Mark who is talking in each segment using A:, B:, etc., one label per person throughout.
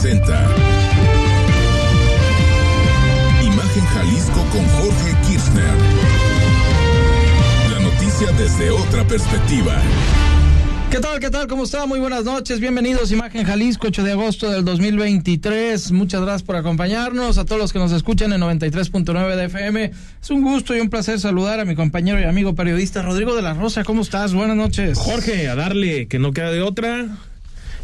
A: presenta Imagen Jalisco con Jorge Kirchner. La noticia desde otra perspectiva.
B: ¿Qué tal? ¿Qué tal? ¿Cómo está? Muy buenas noches. Bienvenidos a Imagen Jalisco, 8 de agosto del 2023. Muchas gracias por acompañarnos. A todos los que nos escuchan en 93.9 de FM. Es un gusto y un placer saludar a mi compañero y amigo periodista Rodrigo de la Rosa. ¿Cómo estás? Buenas noches.
C: Jorge, a darle, que no queda de otra.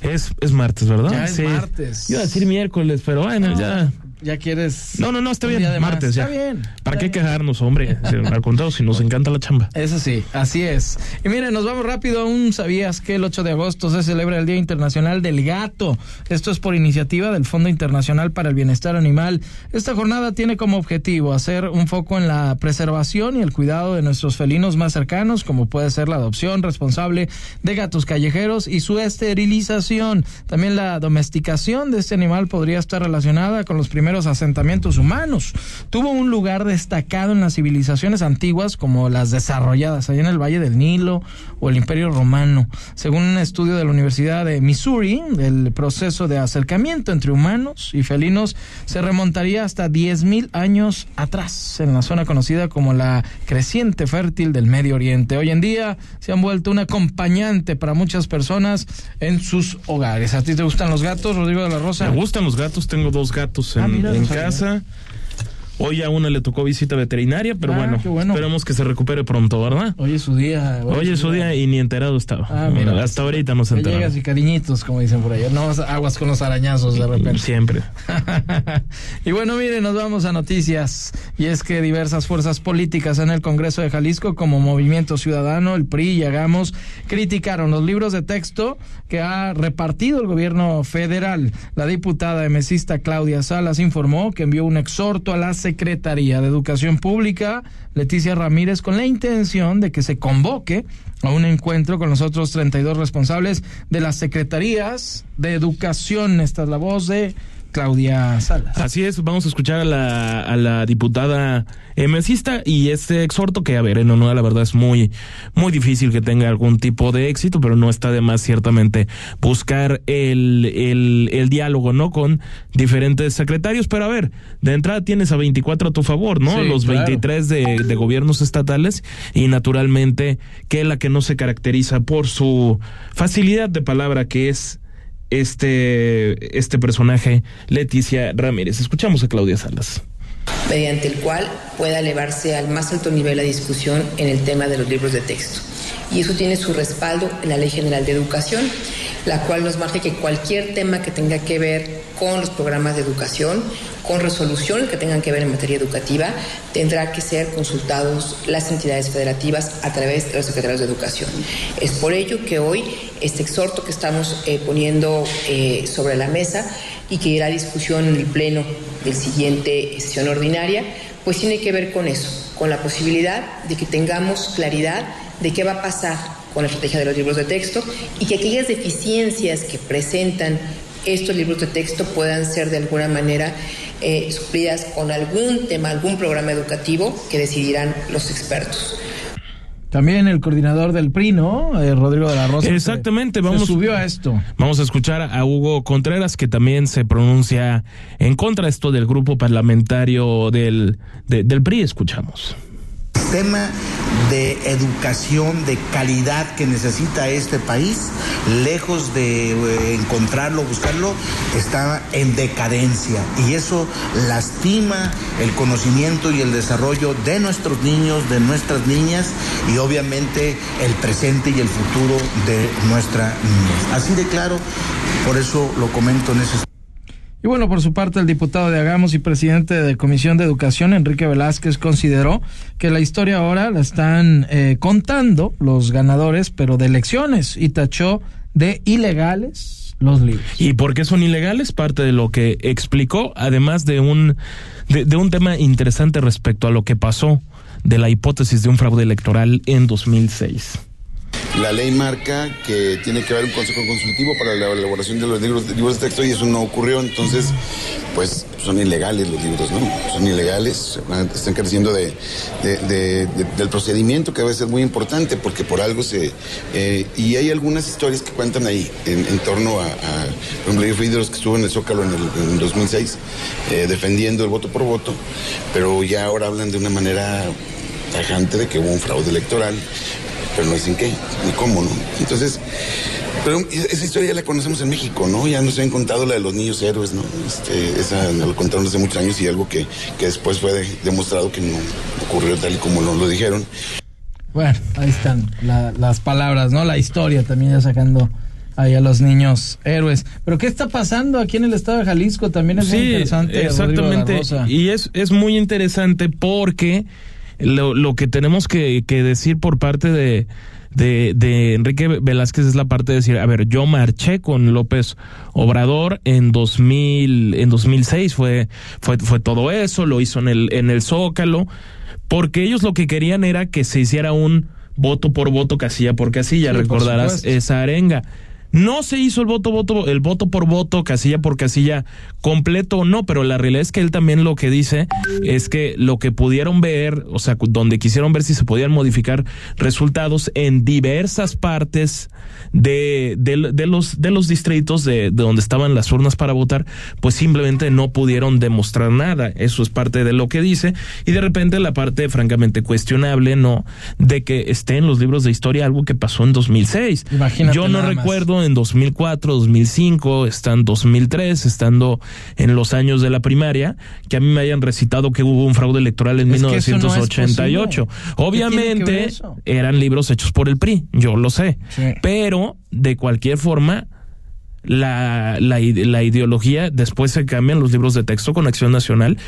C: Es, es martes, ¿verdad?
B: Ya es martes.
C: Iba a decir miércoles, pero bueno,
B: No,
C: ya.
B: Ya quieres.
C: No, no, no, está bien.
B: de más.
C: Martes, ya.
B: Está bien.
C: ¿Para
B: está
C: qué
B: bien.
C: quejarnos, hombre? Al contrario, si nos encanta la chamba.
B: Eso sí, así es. Y miren, nos vamos rápido. Aún sabías que el 8 de agosto se celebra el Día Internacional del Gato. Esto es por iniciativa del Fondo Internacional para el Bienestar Animal. Esta jornada tiene como objetivo hacer un foco en la preservación y el cuidado de nuestros felinos más cercanos, como puede ser la adopción responsable de gatos callejeros y su esterilización. También la domesticación de este animal podría estar relacionada con los primeros asentamientos humanos. Tuvo un lugar destacado en las civilizaciones antiguas como las desarrolladas allá en el Valle del Nilo o el Imperio Romano. Según un estudio de la Universidad de Missouri, el proceso de acercamiento entre humanos y felinos se remontaría hasta 10.000 años atrás, en la zona conocida como la creciente fértil del Medio Oriente. Hoy en día se han vuelto un acompañante para muchas personas en sus hogares. ¿A ti te gustan los gatos, Rodrigo de la Rosa?
C: Me gustan los gatos, tengo dos gatos en,
B: Ah, mira,
C: en
B: no sabía.
C: casa. Hoy a una le tocó visita veterinaria, pero
B: Ah,
C: bueno,
B: bueno.
C: esperemos que se recupere pronto, ¿verdad?
B: Hoy es su día.
C: Hoy es su día y ni enterado estaba.
B: Ah, mira.
C: Hasta ahorita no se
B: Te
C: enteró.
B: llegas y cariñitos, como dicen por ahí. No aguas con los arañazos de repente.
C: Siempre.
B: y bueno, miren, nos vamos a noticias. Y es que diversas fuerzas políticas en el Congreso de Jalisco, como Movimiento Ciudadano, el PRI y Hagamos, criticaron los libros de texto que ha repartido el gobierno federal. La diputada emesista Claudia Salas informó que envió un exhorto a la Secretaría de Educación Pública, Leticia Ramírez, con la intención de que se convoque a un encuentro con los otros 32 responsables de las secretarías de educación. Esta es la voz de Claudia Salas.
C: Así es, vamos a escuchar a la, a la diputada emesista y este exhorto que, a ver, en honor la verdad es muy, muy difícil que tenga algún tipo de éxito, pero no está de más ciertamente buscar el, el, el diálogo, ¿no? Con diferentes secretarios, pero a ver, de entrada tienes a 24 a tu favor, ¿no?
B: Sí,
C: Los
B: claro.
C: 23 de, de gobiernos estatales y naturalmente que la que no se caracteriza por su facilidad de palabra que es este, este personaje, Leticia Ramírez. Escuchamos a Claudia Salas.
D: Mediante el cual pueda elevarse al más alto nivel la discusión en el tema de los libros de texto. Y eso tiene su respaldo en la Ley General de Educación, la cual nos marca que cualquier tema que tenga que ver con los programas de educación, con resoluciones que tengan que ver en materia educativa, tendrá que ser consultados las entidades federativas a través de los secretarios de educación. Es por ello que hoy este exhorto que estamos eh, poniendo eh, sobre la mesa y que irá a discusión en el pleno del siguiente sesión ordinaria, pues tiene que ver con eso, con la posibilidad de que tengamos claridad de qué va a pasar con la estrategia de los libros de texto y que aquellas deficiencias que presentan estos libros de texto puedan ser de alguna manera eh, suplidas con algún tema, algún programa educativo que decidirán los expertos.
B: También el coordinador del PRI, ¿no? Eh, Rodrigo de la Rosa.
C: Exactamente,
B: se
C: vamos-
B: subió a esto.
C: Vamos a escuchar a Hugo Contreras, que también se pronuncia en contra de esto del grupo parlamentario del, de- del PRI. Escuchamos.
E: Sistema de educación de calidad que necesita este país, lejos de eh, encontrarlo, buscarlo, está en decadencia. Y eso lastima el conocimiento y el desarrollo de nuestros niños, de nuestras niñas y obviamente el presente y el futuro de nuestra niñez. Así de claro, por eso lo comento en ese
B: Y bueno, por su parte, el diputado de Hagamos y presidente de Comisión de Educación, Enrique Velázquez, consideró que la historia ahora la están eh, contando los ganadores, pero de elecciones, y tachó de ilegales los libros.
C: ¿Y por qué son ilegales? Parte de lo que explicó, además de un, de un tema interesante respecto a lo que pasó de la hipótesis de un fraude electoral en 2006.
F: La ley marca que tiene que haber un consejo consultivo para la elaboración de los libros, libros de texto y eso no ocurrió, entonces pues son ilegales los libros, ¿no? Son ilegales, están careciendo de, del procedimiento que debe ser muy importante porque por algo se... Eh, y hay algunas historias que cuentan ahí en, torno a, Por ejemplo, de los que estuvo en el Zócalo en el 2006 eh, defendiendo el voto por voto, pero ya ahora hablan de una manera tajante de que hubo un fraude electoral pero no dicen qué, ni cómo, ¿no? Entonces, pero esa historia ya la conocemos en México, ¿no? Ya nos habían contado la de los niños héroes, ¿no? Este, esa nos lo contaron hace muchos años y algo que, que después fue demostrado que no ocurrió tal y como nos lo dijeron.
B: Bueno, ahí están las palabras, ¿no? La historia también ya sacando ahí a los niños héroes. Pero ¿qué está pasando aquí en el estado de Jalisco? También es muy interesante.
C: Exactamente. Y es, es muy interesante porque lo, lo que tenemos que, que decir por parte de, de, de, Enrique Velázquez es la parte de decir, a ver, yo marché con López Obrador en 2000, en 2006 fue, fue, fue todo eso, lo hizo en el, en el Zócalo, porque ellos lo que querían era que se hiciera un voto por voto, casilla por casilla, recordarás esa arenga. No se hizo el voto, voto, el voto por voto, casilla por casilla, completo o no, pero la realidad es que él también lo que dice es que lo que pudieron ver, o sea, donde quisieron ver si se podían modificar resultados en diversas partes de, de, los, de los distritos de, de, donde estaban las urnas para votar, pues simplemente no pudieron demostrar nada. Eso es parte de lo que dice. Y de repente la parte francamente cuestionable, ¿no? De que esté en los libros de historia algo que pasó en 2006. Imagínate Yo no recuerdo en 2004, 2005, están 2003, estando en los años de la primaria, que a mí me hayan recitado que hubo un fraude electoral en 1988. Obviamente eran libros hechos por el PRI, yo lo sé, pero de cualquier forma la, la, la, ideología, después se cambian los libros de texto con Acción Nacional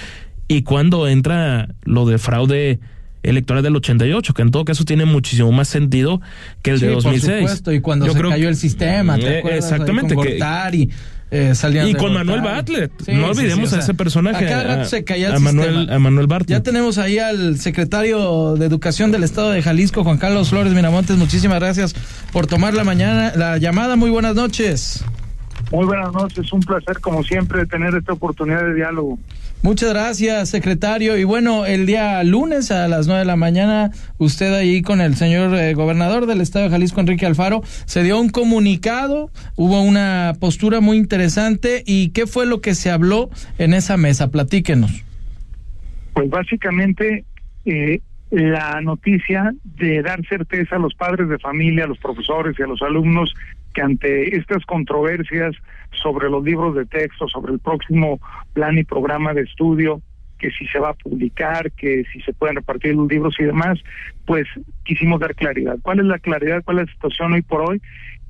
C: y cuando entra lo de fraude electoral del 88, que en todo caso tiene muchísimo más sentido que el de 2006. Por supuesto,
B: y cuando se cayó el sistema, ¿te
C: eh, Exactamente.
B: Con y, eh,
C: y con Manuel Bartlett. no olvidemos a ese personaje.
B: A,
C: se
B: caía el
C: Manuel, a Manuel Bartlett.
B: Ya tenemos ahí al secretario de Educación del Estado de Jalisco, Juan Carlos Flores Miramontes. Muchísimas gracias por tomar la mañana, la llamada. Muy buenas noches.
G: Muy buenas noches, un placer como siempre tener esta oportunidad de diálogo.
B: Muchas gracias, secretario. Y bueno, el día lunes a las nueve de la mañana, usted ahí con el señor eh, gobernador del estado de Jalisco, Enrique Alfaro, se dio un comunicado, hubo una postura muy interesante. ¿Y qué fue lo que se habló en esa mesa? Platíquenos.
G: Pues básicamente eh, la noticia de dar certeza a los padres de familia, a los profesores y a los alumnos que ante estas controversias sobre los libros de texto, sobre el próximo plan y programa de estudio, que si se va a publicar, que si se pueden repartir los libros y demás, pues quisimos dar claridad. ¿Cuál es la claridad? ¿Cuál es la situación hoy por hoy?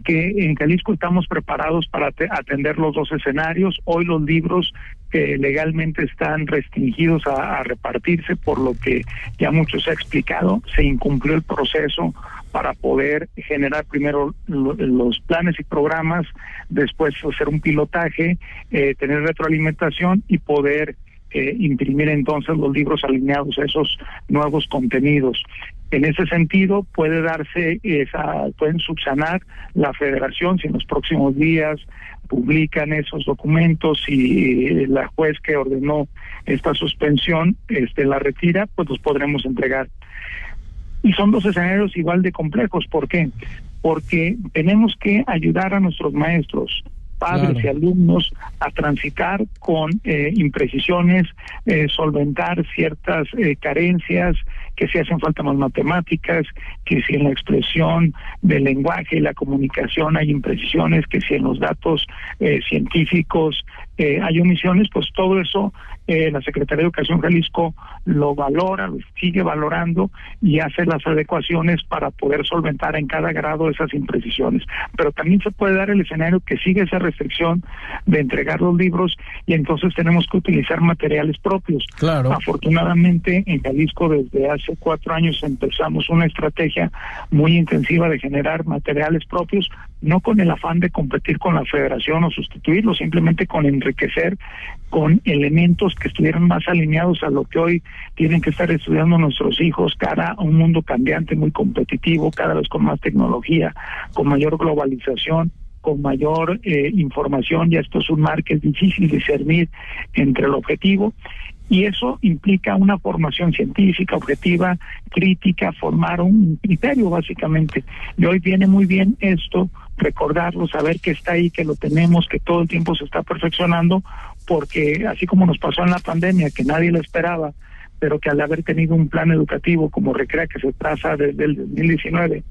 G: Que en Jalisco estamos preparados para atender los dos escenarios. Hoy los libros que legalmente están restringidos a, a repartirse, por lo que ya muchos ha explicado, se incumplió el proceso para poder generar primero los planes y programas, después hacer un pilotaje, eh, tener retroalimentación y poder eh, imprimir entonces los libros alineados a esos nuevos contenidos. En ese sentido, puede darse esa, pueden subsanar la federación si en los próximos días publican esos documentos y eh, la juez que ordenó esta suspensión este la retira, pues los podremos entregar y son dos escenarios igual de complejos. ¿Por qué? Porque tenemos que ayudar a nuestros maestros, padres y alumnos a transitar con eh, imprecisiones, eh, solventar ciertas eh, carencias, que si hacen falta más matemáticas, que si en la expresión del lenguaje y la comunicación hay imprecisiones, que si en los datos científicos hay omisiones, pues todo eso eh, la Secretaría de Educación Jalisco lo valora, lo sigue valorando y hace las adecuaciones para poder solventar en cada grado esas imprecisiones. Pero también se puede dar el escenario que sigue esa restricción de entregar los libros y entonces tenemos que utilizar materiales propios.
B: Claro.
G: Afortunadamente en Jalisco desde hace cuatro años empezamos una estrategia muy intensiva de generar materiales propios, no con el afán de competir con la federación o sustituirlo, simplemente con enriquecer con elementos que estuvieran más alineados a lo que hoy tienen que estar estudiando nuestros hijos cara a un mundo cambiante, muy competitivo, cada vez con más tecnología, con mayor globalización con mayor eh, información, ya esto es un mar que es difícil discernir entre el objetivo y eso implica una formación científica, objetiva, crítica, formar un criterio básicamente. Y hoy viene muy bien esto, recordarlo, saber que está ahí, que lo tenemos, que todo el tiempo se está perfeccionando, porque así como nos pasó en la pandemia, que nadie lo esperaba, pero que al haber tenido un plan educativo como Recrea que se traza desde el 2019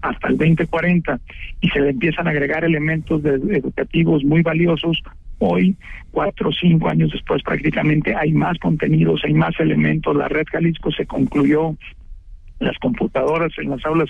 G: hasta el 2040 y se le empiezan a agregar elementos educativos muy valiosos, hoy, cuatro o cinco años después prácticamente hay más contenidos, hay más elementos, la red Jalisco se concluyó, las computadoras en las aulas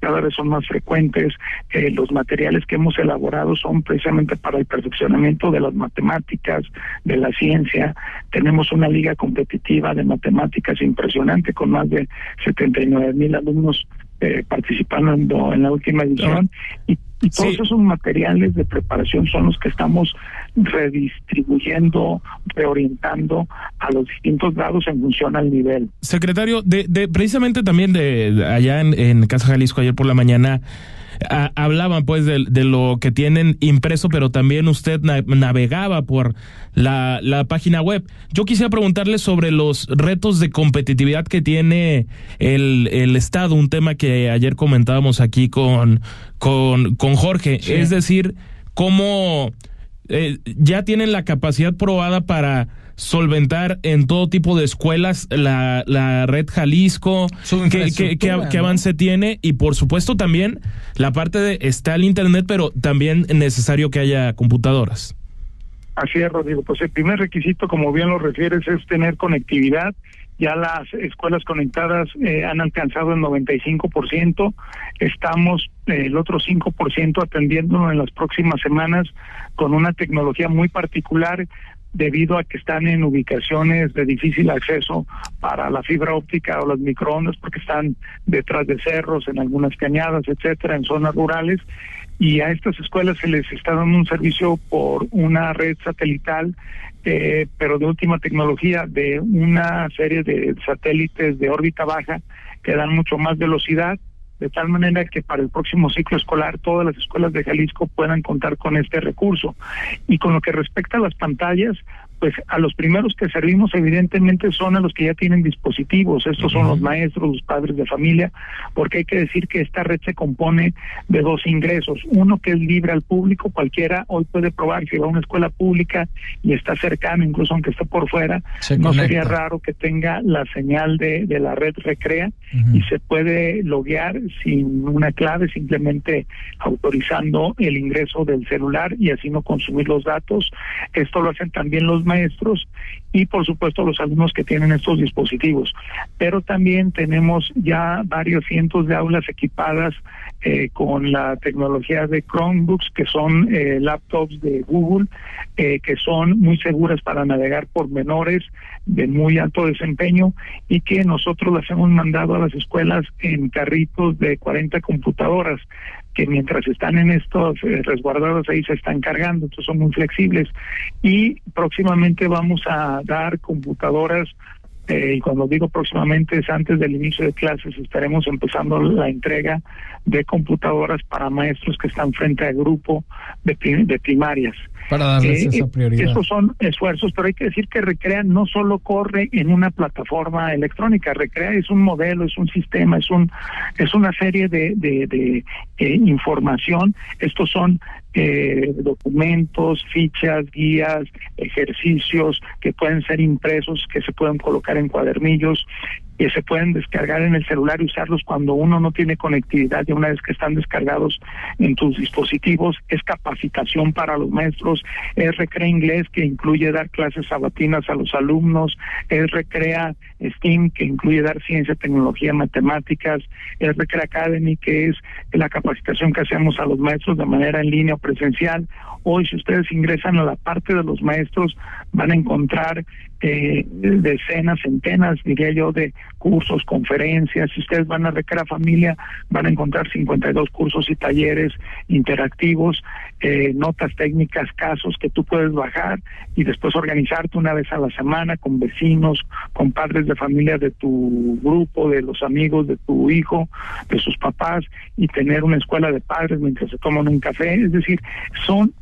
G: cada vez son más frecuentes, eh, los materiales que hemos elaborado son precisamente para el perfeccionamiento de las matemáticas, de la ciencia, tenemos una liga competitiva de matemáticas impresionante con más de 79 mil alumnos eh, participando en la última edición. Y, todos esos materiales de preparación son los que estamos redistribuyendo, reorientando a los distintos grados en función al nivel.
C: Secretario, de, de precisamente también de, allá en, en Casa Jalisco ayer por la mañana hablaban pues de, lo que tienen impreso, pero también usted navegaba por la, la, página web. Yo quisiera preguntarle sobre los retos de competitividad que tiene el, el Estado, un tema que ayer comentábamos aquí con, con, con Jorge. Es decir, cómo eh, ya tienen la capacidad probada para solventar en todo tipo de escuelas la, la red Jalisco, qué, qué, avance tiene y por supuesto también la parte de está el Internet, pero también necesario que haya computadoras.
G: Así es, Rodrigo. Pues el primer requisito, como bien lo refieres, es tener conectividad. Ya las escuelas conectadas eh, han alcanzado el 95%. Estamos eh, el otro 5% atendiéndolo en las próximas semanas con una tecnología muy particular debido a que están en ubicaciones de difícil acceso para la fibra óptica o las microondas porque están detrás de cerros, en algunas cañadas, etcétera, en zonas rurales y a estas escuelas se les está dando un servicio por una red satelital eh, pero de última tecnología de una serie de satélites de órbita baja que dan mucho más velocidad de tal manera que para el próximo ciclo escolar todas las escuelas de Jalisco puedan contar con este recurso. Y con lo que respecta a las pantallas, pues a los primeros que servimos evidentemente son a los que ya tienen dispositivos, estos son los maestros, los padres de familia, porque hay que decir que esta red se compone de dos ingresos, uno que es libre al público, cualquiera hoy puede probar que va a una escuela pública y está cercano, incluso aunque esté por fuera, no sería raro que tenga la señal de, de la red Recrea y se puede loguear sin una clave, simplemente autorizando el ingreso del celular y así no consumir los datos. Esto lo hacen también los maestros y por supuesto los alumnos que tienen estos dispositivos. Pero también tenemos ya varios cientos de aulas equipadas eh, con la tecnología de Chromebooks, que son eh, laptops de Google, eh, que son muy seguras para navegar por menores de muy alto desempeño y que nosotros las hemos mandado a las escuelas en carritos de 40 computadoras que mientras están en estos eh, resguardados ahí se están cargando, entonces son muy flexibles. Y próximamente vamos a dar computadoras eh, y cuando digo próximamente es antes del inicio de clases, estaremos empezando la entrega de computadoras para maestros que están frente al grupo de, de primarias.
B: Para darles eh, esa eh, prioridad.
G: Estos son esfuerzos, pero hay que decir que Recrea no solo corre en una plataforma electrónica, Recrea es un modelo, es un sistema, es un es una serie de, de, de información. Estos son eh, documentos, fichas, guías, ejercicios que pueden ser impresos, que se pueden colocar en cuadernillos, que se pueden descargar en el celular y usarlos cuando uno no tiene conectividad y una vez que están descargados en tus dispositivos. Es capacitación para los maestros, es Recrea Inglés que incluye dar clases sabatinas a los alumnos, es Recrea STEAM que incluye dar ciencia, tecnología, matemáticas, es Recrea Academy que es la capacitación que hacemos a los maestros de manera en línea o presencial. Hoy si ustedes ingresan a la parte de los maestros van a encontrar eh, decenas, centenas, diría yo, de cursos, conferencias. Si ustedes van a Recrea Familia, van a encontrar 52 cursos y talleres interactivos, eh, notas técnicas, casos que tú puedes bajar y después organizarte una vez a la semana con vecinos, con padres de familia de tu grupo, de los amigos de tu hijo, de sus papás y tener una escuela de padres mientras se toman un café. Es decir, son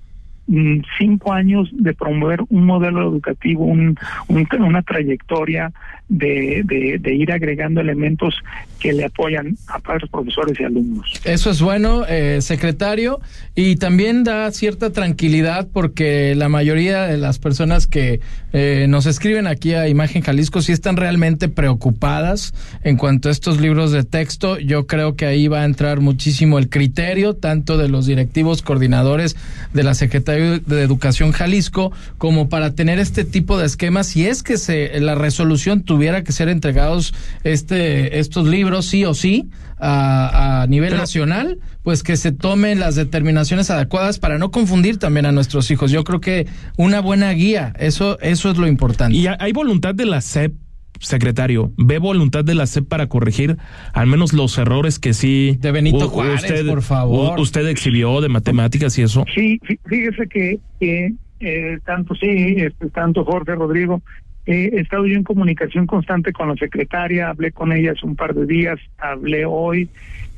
G: cinco años de promover un modelo educativo, un, una trayectoria de, de, ir agregando elementos que le apoyan a padres, profesores y alumnos.
B: Eso es bueno, eh, secretario, y también da cierta tranquilidad porque la mayoría de las personas que eh, nos escriben aquí a Imagen Jalisco sí están realmente preocupadas en cuanto a estos libros de texto. Yo creo que ahí va a entrar muchísimo el criterio, tanto de los directivos coordinadores de la Secretaría de Educación Jalisco, como para tener este tipo de esquemas, si es que se, la resolución tuviera que ser entregados este, estos libros sí o sí a, nivel nacional, pues que se tomen las determinaciones adecuadas para no confundir también a nuestros hijos. Yo creo que una buena guía, eso, eso es lo importante.
C: Y hay voluntad de la SEP secretario, ¿ve voluntad de la SEP para corregir al menos los errores que sí
B: de Benito Juárez, usted, por favor.
C: usted exhibió de matemáticas y eso?
G: Sí, fíjese que, que eh, tanto sí, este, tanto Jorge Rodrigo he estado yo en comunicación constante con la secretaria, hablé con ella hace un par de días, hablé hoy,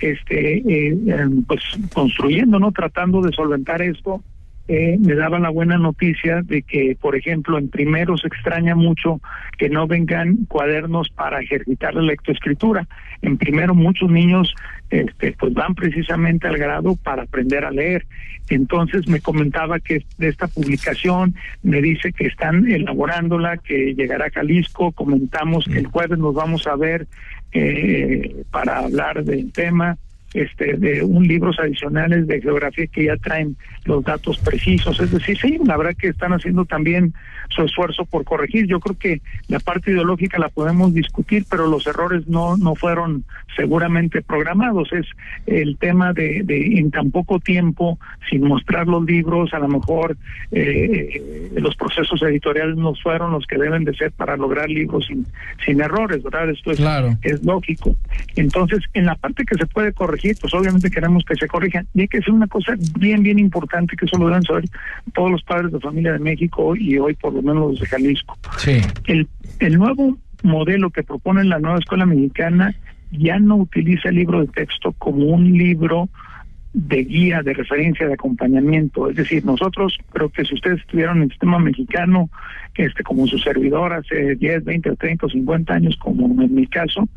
G: este, eh, em, pues construyendo, ¿no? Tratando de solventar esto. Eh, me daban la buena noticia de que, por ejemplo, en primero se extraña mucho que no vengan cuadernos para ejercitar la lectoescritura. En primero muchos niños este, pues van precisamente al grado para aprender a leer. Entonces me comentaba que de esta publicación, me dice que están elaborándola, que llegará a Jalisco, comentamos que el jueves nos vamos a ver eh, para hablar del tema este, de un libros adicionales de geografía que ya traen los datos precisos. Es decir, sí, la verdad que están haciendo también su esfuerzo por corregir. Yo creo que la parte ideológica la podemos discutir, pero los errores no, no fueron seguramente programados. Es el tema de, de en tan poco tiempo, sin mostrar los libros, a lo mejor eh, los procesos editoriales no fueron los que deben de ser para lograr libros sin, sin errores, ¿verdad? Esto es, es lógico. Entonces, en la parte que se puede corregir, pues obviamente queremos que se corrijan. Y hay que hacer una cosa bien, bien importante, que eso lo deben saber todos los padres de familia de México y hoy por lo menos los de Jalisco.
B: Sí.
G: El, el nuevo modelo que propone la nueva escuela mexicana ya no utiliza el libro de texto como un libro de guía, de referencia, de acompañamiento. Es decir, nosotros, creo que si ustedes estuvieron en el sistema mexicano, este, como su servidor hace 10, 20, 30 o 50 años, como en mi caso,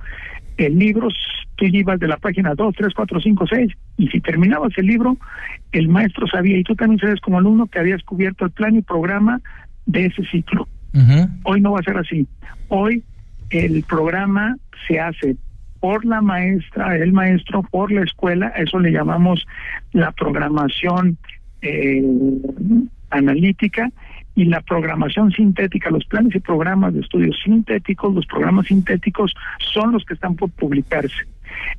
G: el libro, tú ibas de la página 2, 3, 4, 5, 6, y si terminabas el libro, el maestro sabía, y tú también sabes como alumno, que habías cubierto el plan y programa de ese ciclo. Hoy no va a ser así. Hoy el programa se hace por la maestra, el maestro, por la escuela, eso le llamamos la programación eh, analítica y la programación sintética, los planes y programas de estudios sintéticos, los programas sintéticos son los que están por publicarse.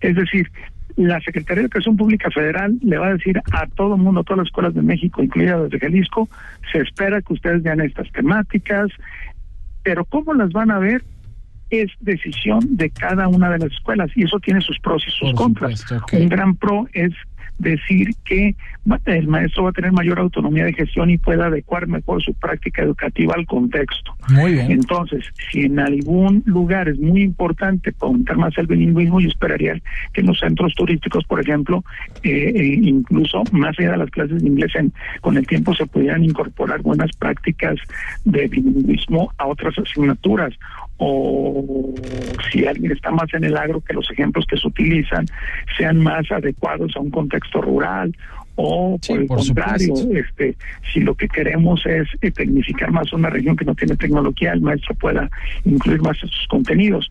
G: Es decir, la Secretaría de Educación Pública Federal le va a decir a todo el mundo, a todas las escuelas de México, incluidas de Jalisco, se espera que ustedes vean estas temáticas, pero ¿cómo las van a ver? Es decisión de cada una de las escuelas y eso tiene sus pros y sus contras. Un gran pro es decir que el maestro va a tener mayor autonomía de gestión y pueda adecuar mejor su práctica educativa al contexto.
B: Muy bien.
G: Entonces, si en algún lugar es muy importante fomentar más el bilingüismo, yo esperaría que en los centros turísticos, por ejemplo, eh, eh, incluso más allá de las clases de inglés, en, con el tiempo se pudieran incorporar buenas prácticas de bilingüismo a otras asignaturas o si alguien está más en el agro, que los ejemplos que se utilizan sean más adecuados a un contexto rural o por el contrario, este, si lo que queremos es eh, tecnificar más una región que no tiene tecnología, el maestro pueda incluir más sus contenidos.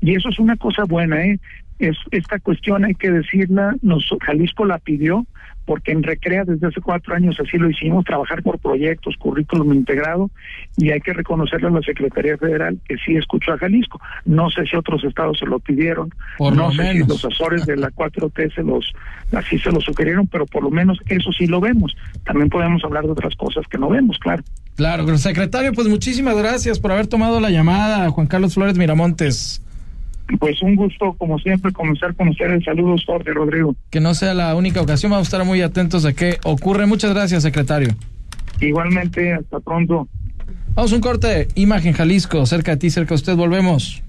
G: Y eso es una cosa buena, ¿eh? Es, esta cuestión hay que decirla, nos, Jalisco la pidió, porque en Recrea desde hace cuatro años así lo hicimos, trabajar por proyectos, currículum integrado, y hay que reconocerle a la Secretaría Federal que sí escuchó a Jalisco. No sé si otros estados se lo pidieron, no sé si los asesores de la 4T se los, así se lo sugirieron, pero por lo menos eso sí lo vemos. También podemos hablar de otras cosas que no vemos, claro.
B: Claro, secretario, pues muchísimas gracias por haber tomado la llamada, Juan Carlos Flores Miramontes.
G: Pues un gusto, como siempre, comenzar con ustedes. Saludos, Jorge Rodrigo.
B: Que no sea la única ocasión, vamos a estar muy atentos a qué ocurre. Muchas gracias, secretario.
G: Igualmente, hasta pronto.
B: Vamos a un corte. Imagen Jalisco, cerca de ti, cerca de usted, volvemos.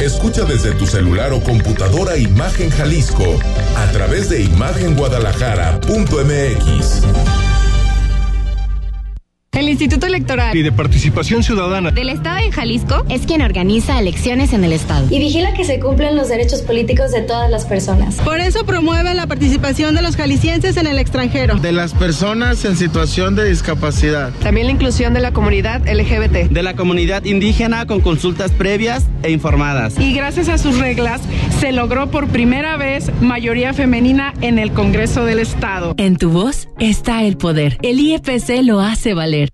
A: Escucha desde tu celular o computadora Imagen Jalisco a través de imagenguadalajara.mx.
H: El Instituto Electoral
I: y de Participación Ciudadana
H: del Estado de Jalisco es quien organiza elecciones en el Estado
J: y vigila que se cumplan los derechos políticos de todas las personas.
K: Por eso promueve la participación de los jaliscienses en el extranjero,
L: de las personas en situación de discapacidad,
M: también la inclusión de la comunidad LGBT,
N: de la comunidad indígena con consultas previas e informadas.
O: Y gracias a sus reglas se logró por primera vez mayoría femenina en el Congreso del Estado.
P: En tu voz está el poder. El IEPC lo hace valer.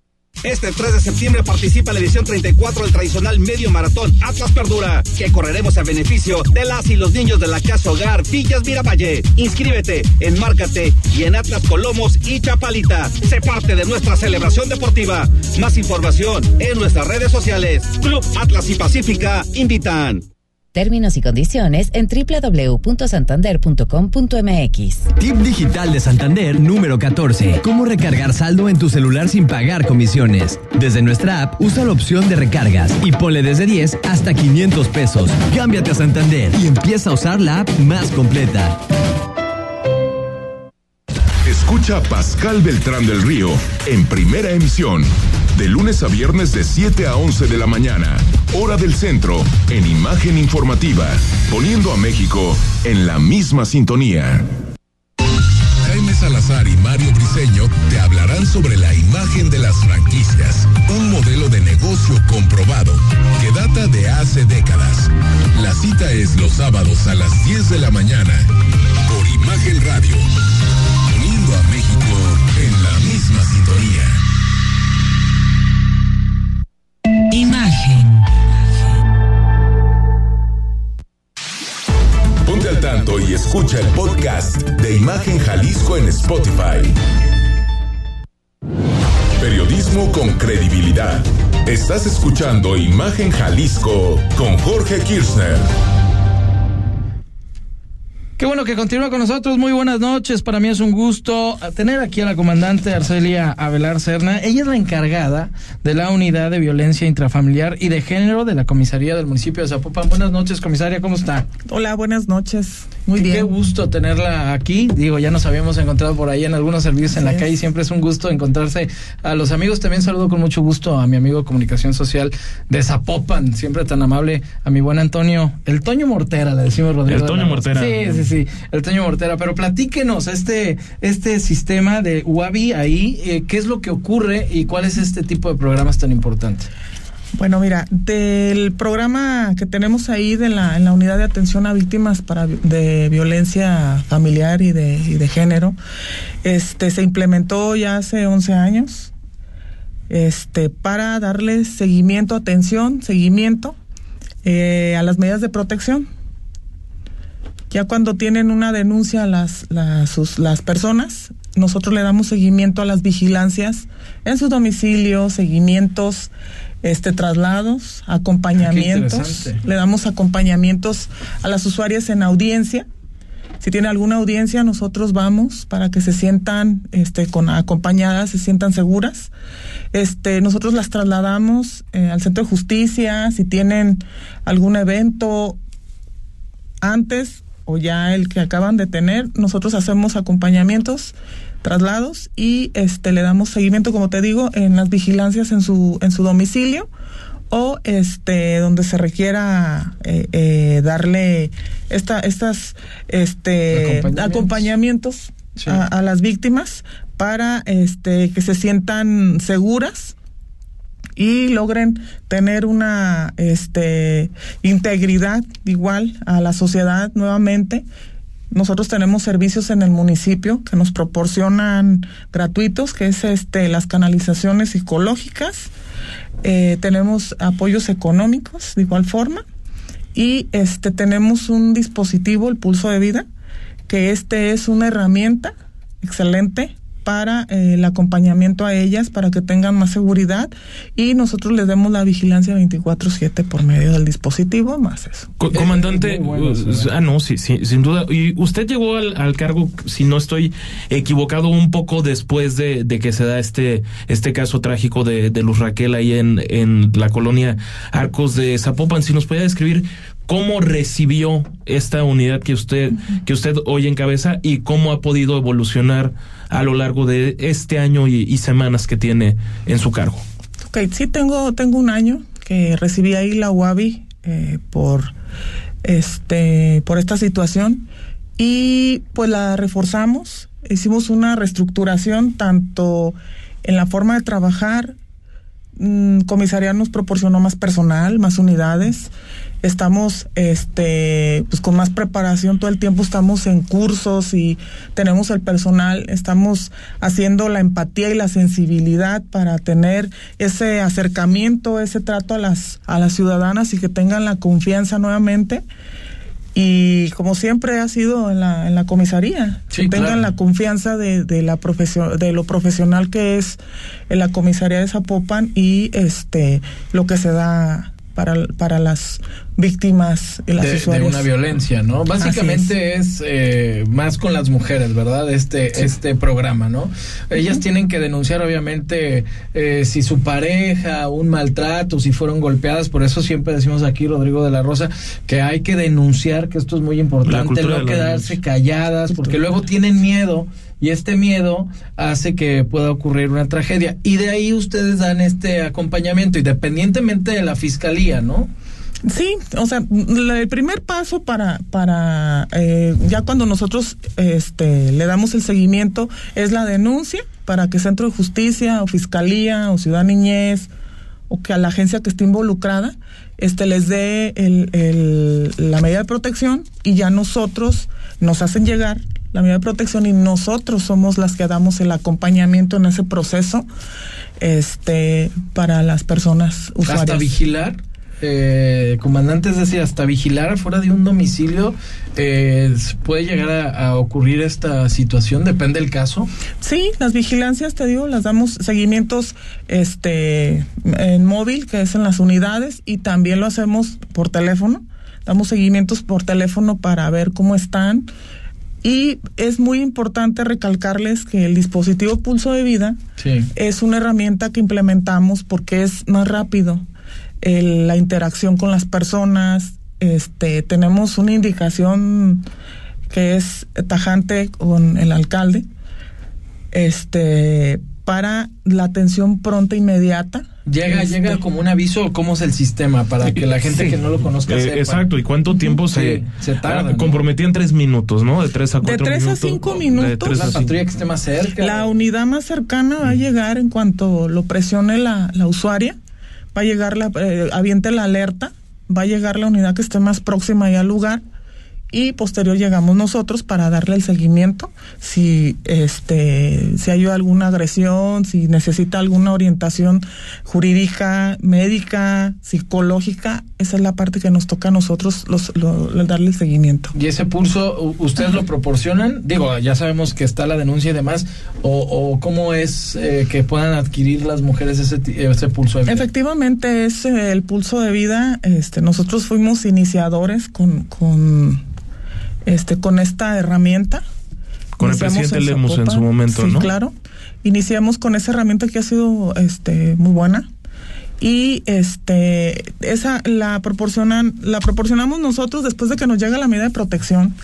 Q: Este 3 de septiembre participa en la edición 34 del tradicional medio maratón Atlas Perdura, que correremos a beneficio de las y los niños de la Casa Hogar Villas Miravalle. Inscríbete, enmárcate y en Atlas Colomos y Chapalita. Sé parte de nuestra celebración deportiva. Más información en nuestras redes sociales. Club Atlas y Pacífica invitan.
R: Términos y condiciones en www.santander.com.mx.
S: Tip digital de Santander número 14. Cómo recargar saldo en tu celular sin pagar comisiones. Desde nuestra app, usa la opción de recargas y ponle desde 10 hasta 500 pesos. Cámbiate a Santander y empieza a usar la app más completa.
A: Escucha a Pascal Beltrán del Río en primera emisión, de lunes a viernes de 7 a 11 de la mañana, hora del centro, en imagen informativa, poniendo a México en la misma sintonía. Jaime Salazar y Mario Briseño te hablarán sobre la imagen de las franquicias, un modelo de negocio comprobado que data de hace décadas. La cita es los sábados a las 10 de la mañana por Imagen Radio y escucha el podcast de Imagen Jalisco en Spotify. Periodismo con credibilidad. Estás escuchando Imagen Jalisco con Jorge Kirchner.
B: Qué bueno que continúa con nosotros. Muy buenas noches. Para mí es un gusto tener aquí a la comandante Arcelia Avelar Serna. Ella es la encargada de la unidad de violencia intrafamiliar y de género de la comisaría del municipio de Zapopan. Buenas noches, comisaria. ¿Cómo está?
T: Hola, buenas noches. Muy bien.
B: Qué gusto tenerla aquí. Digo, ya nos habíamos encontrado por ahí en algunos servicios en la calle. Siempre es un gusto encontrarse a los amigos. También saludo con mucho gusto a mi amigo de comunicación social de Zapopan. Siempre tan amable. A mi buen Antonio. El Toño Mortera, le decimos Rodrigo.
C: El Toño Mortera.
B: Sí, sí, sí sí, el Toño Mortera. Pero platíquenos este, este sistema de UABI ahí, eh, ¿qué es lo que ocurre y cuál es este tipo de programas tan importante?
T: Bueno, mira, del programa que tenemos ahí de la, en la unidad de atención a víctimas para, de violencia familiar y de, y de género, este se implementó ya hace 11 años este, para darle seguimiento, atención, seguimiento eh, a las medidas de protección ya cuando tienen una denuncia las, las, sus, las personas, nosotros le damos seguimiento a las vigilancias en su domicilio, seguimientos, este traslados, acompañamientos. Le damos acompañamientos a las usuarias en audiencia. Si tiene alguna audiencia, nosotros vamos para que se sientan este, con acompañadas, se sientan seguras. Este, nosotros las trasladamos eh, al centro de justicia. Si tienen algún evento antes, o ya el que acaban de tener, nosotros hacemos acompañamientos, traslados y este le damos seguimiento, como te digo, en las vigilancias en su en su domicilio o este donde se requiera eh, eh, darle esta estas este acompañamientos, a, a, las víctimas para este que se sientan seguras y logren tener una este integridad igual a la sociedad nuevamente. Nosotros tenemos servicios en el municipio que nos proporcionan gratuitos que es este las canalizaciones psicológicas. Eh, tenemos apoyos económicos de igual forma. Y este tenemos un dispositivo el pulso de vida que este es una herramienta excelente para eh, el acompañamiento a ellas, para que tengan más seguridad y nosotros les demos la vigilancia 24/7 por medio del dispositivo, más eso.
C: comandante, ah, no, sí, sí, sin duda. Y usted llegó al, cargo, si no estoy equivocado, un poco después de, que se da este, este caso trágico de, de Luz Raquel ahí en, en la colonia Arcos de Zapopan. Si nos puede describir cómo recibió esta unidad que usted, que usted hoy encabeza y cómo ha podido evolucionar a lo largo de este año y, semanas que tiene en su cargo.
T: Ok, sí tengo, tengo un año que recibí ahí la UABI eh, por este por esta situación y pues la reforzamos, hicimos una reestructuración tanto en la forma de trabajar, mm, comisaría nos proporcionó más personal, más unidades, estamos este pues con más preparación todo el tiempo. Estamos en cursos y tenemos el personal. Estamos haciendo la empatía y la sensibilidad para tener ese acercamiento ese trato a las a las ciudadanas y que tengan la confianza nuevamente y como siempre ha sido en la, en la comisaría, que tengan la confianza de, de la profesión, de lo profesional que es en la comisaría de Zapopan y este lo que se da para, para las víctimas y las
B: de,
T: usuarias.
B: de una violencia, ¿no? Básicamente es, eh, más con las mujeres, ¿verdad? Este este programa, ¿no? Ellas tienen que denunciar, obviamente, eh, si su pareja, un maltrato, si fueron golpeadas. Por eso siempre decimos aquí, Rodrigo de la Rosa, que hay que denunciar, que esto es muy importante, no quedarse calladas, porque luego tienen miedo y este miedo hace que pueda ocurrir una tragedia. Y de ahí ustedes dan este acompañamiento, independientemente de la fiscalía, ¿no?
T: Sí, o sea, el primer paso para, para eh, ya cuando nosotros este, le damos el seguimiento es la denuncia para que Centro de Justicia o Fiscalía o Ciudad Niñez o que a la agencia que esté involucrada este, les dé el, el, la medida de protección y ya nosotros nos hacen llegar la medida de protección y nosotros somos las que damos el acompañamiento en ese proceso este para las personas usuarias.
B: Hasta vigilar. Eh, comandante, es decir, hasta vigilar fuera de un domicilio, eh, puede llegar a, ocurrir esta situación, depende del caso.
T: Sí, las vigilancias, te digo, las damos seguimientos este en móvil, que es en las unidades, y también lo hacemos por teléfono. Damos seguimientos por teléfono para ver cómo están, y es muy importante recalcarles que el dispositivo pulso de vida es una herramienta que implementamos porque es más rápido la interacción con las personas. Este, tenemos una indicación que es tajante con el alcalde este, para la atención pronta inmediata
B: Llega, este, llega como un aviso, ¿cómo es el sistema? Para que la gente que no lo conozca eh,
C: Exacto, ¿y cuánto tiempo se, se tarda? Comprometían tres minutos, ¿no? De tres a cuatro
T: minutos. De tres a cinco minutos.
B: la patrulla que esté más cerca.
T: La unidad más cercana va a llegar en cuanto lo presione la, la usuaria, va a llegar, la, eh, aviente la alerta, va a llegar la unidad que esté más próxima y al lugar y posterior llegamos nosotros para darle el seguimiento si este si hay alguna agresión si necesita alguna orientación jurídica médica psicológica esa es la parte que nos toca a nosotros los, darle el seguimiento.
B: Y ese pulso ustedes lo proporcionan digo ya sabemos que está la denuncia y demás o, cómo es eh, que puedan adquirir las mujeres ese, ese pulso de vida.
T: Efectivamente es eh, el pulso de vida este nosotros fuimos iniciadores con con este, con esta herramienta.
C: Con el presidente Lemus en su momento, sí,
T: claro. Iniciamos con esa herramienta que ha sido este, muy buena. Y este esa la proporcionan la proporcionamos nosotros después de que nos llega la medida de protección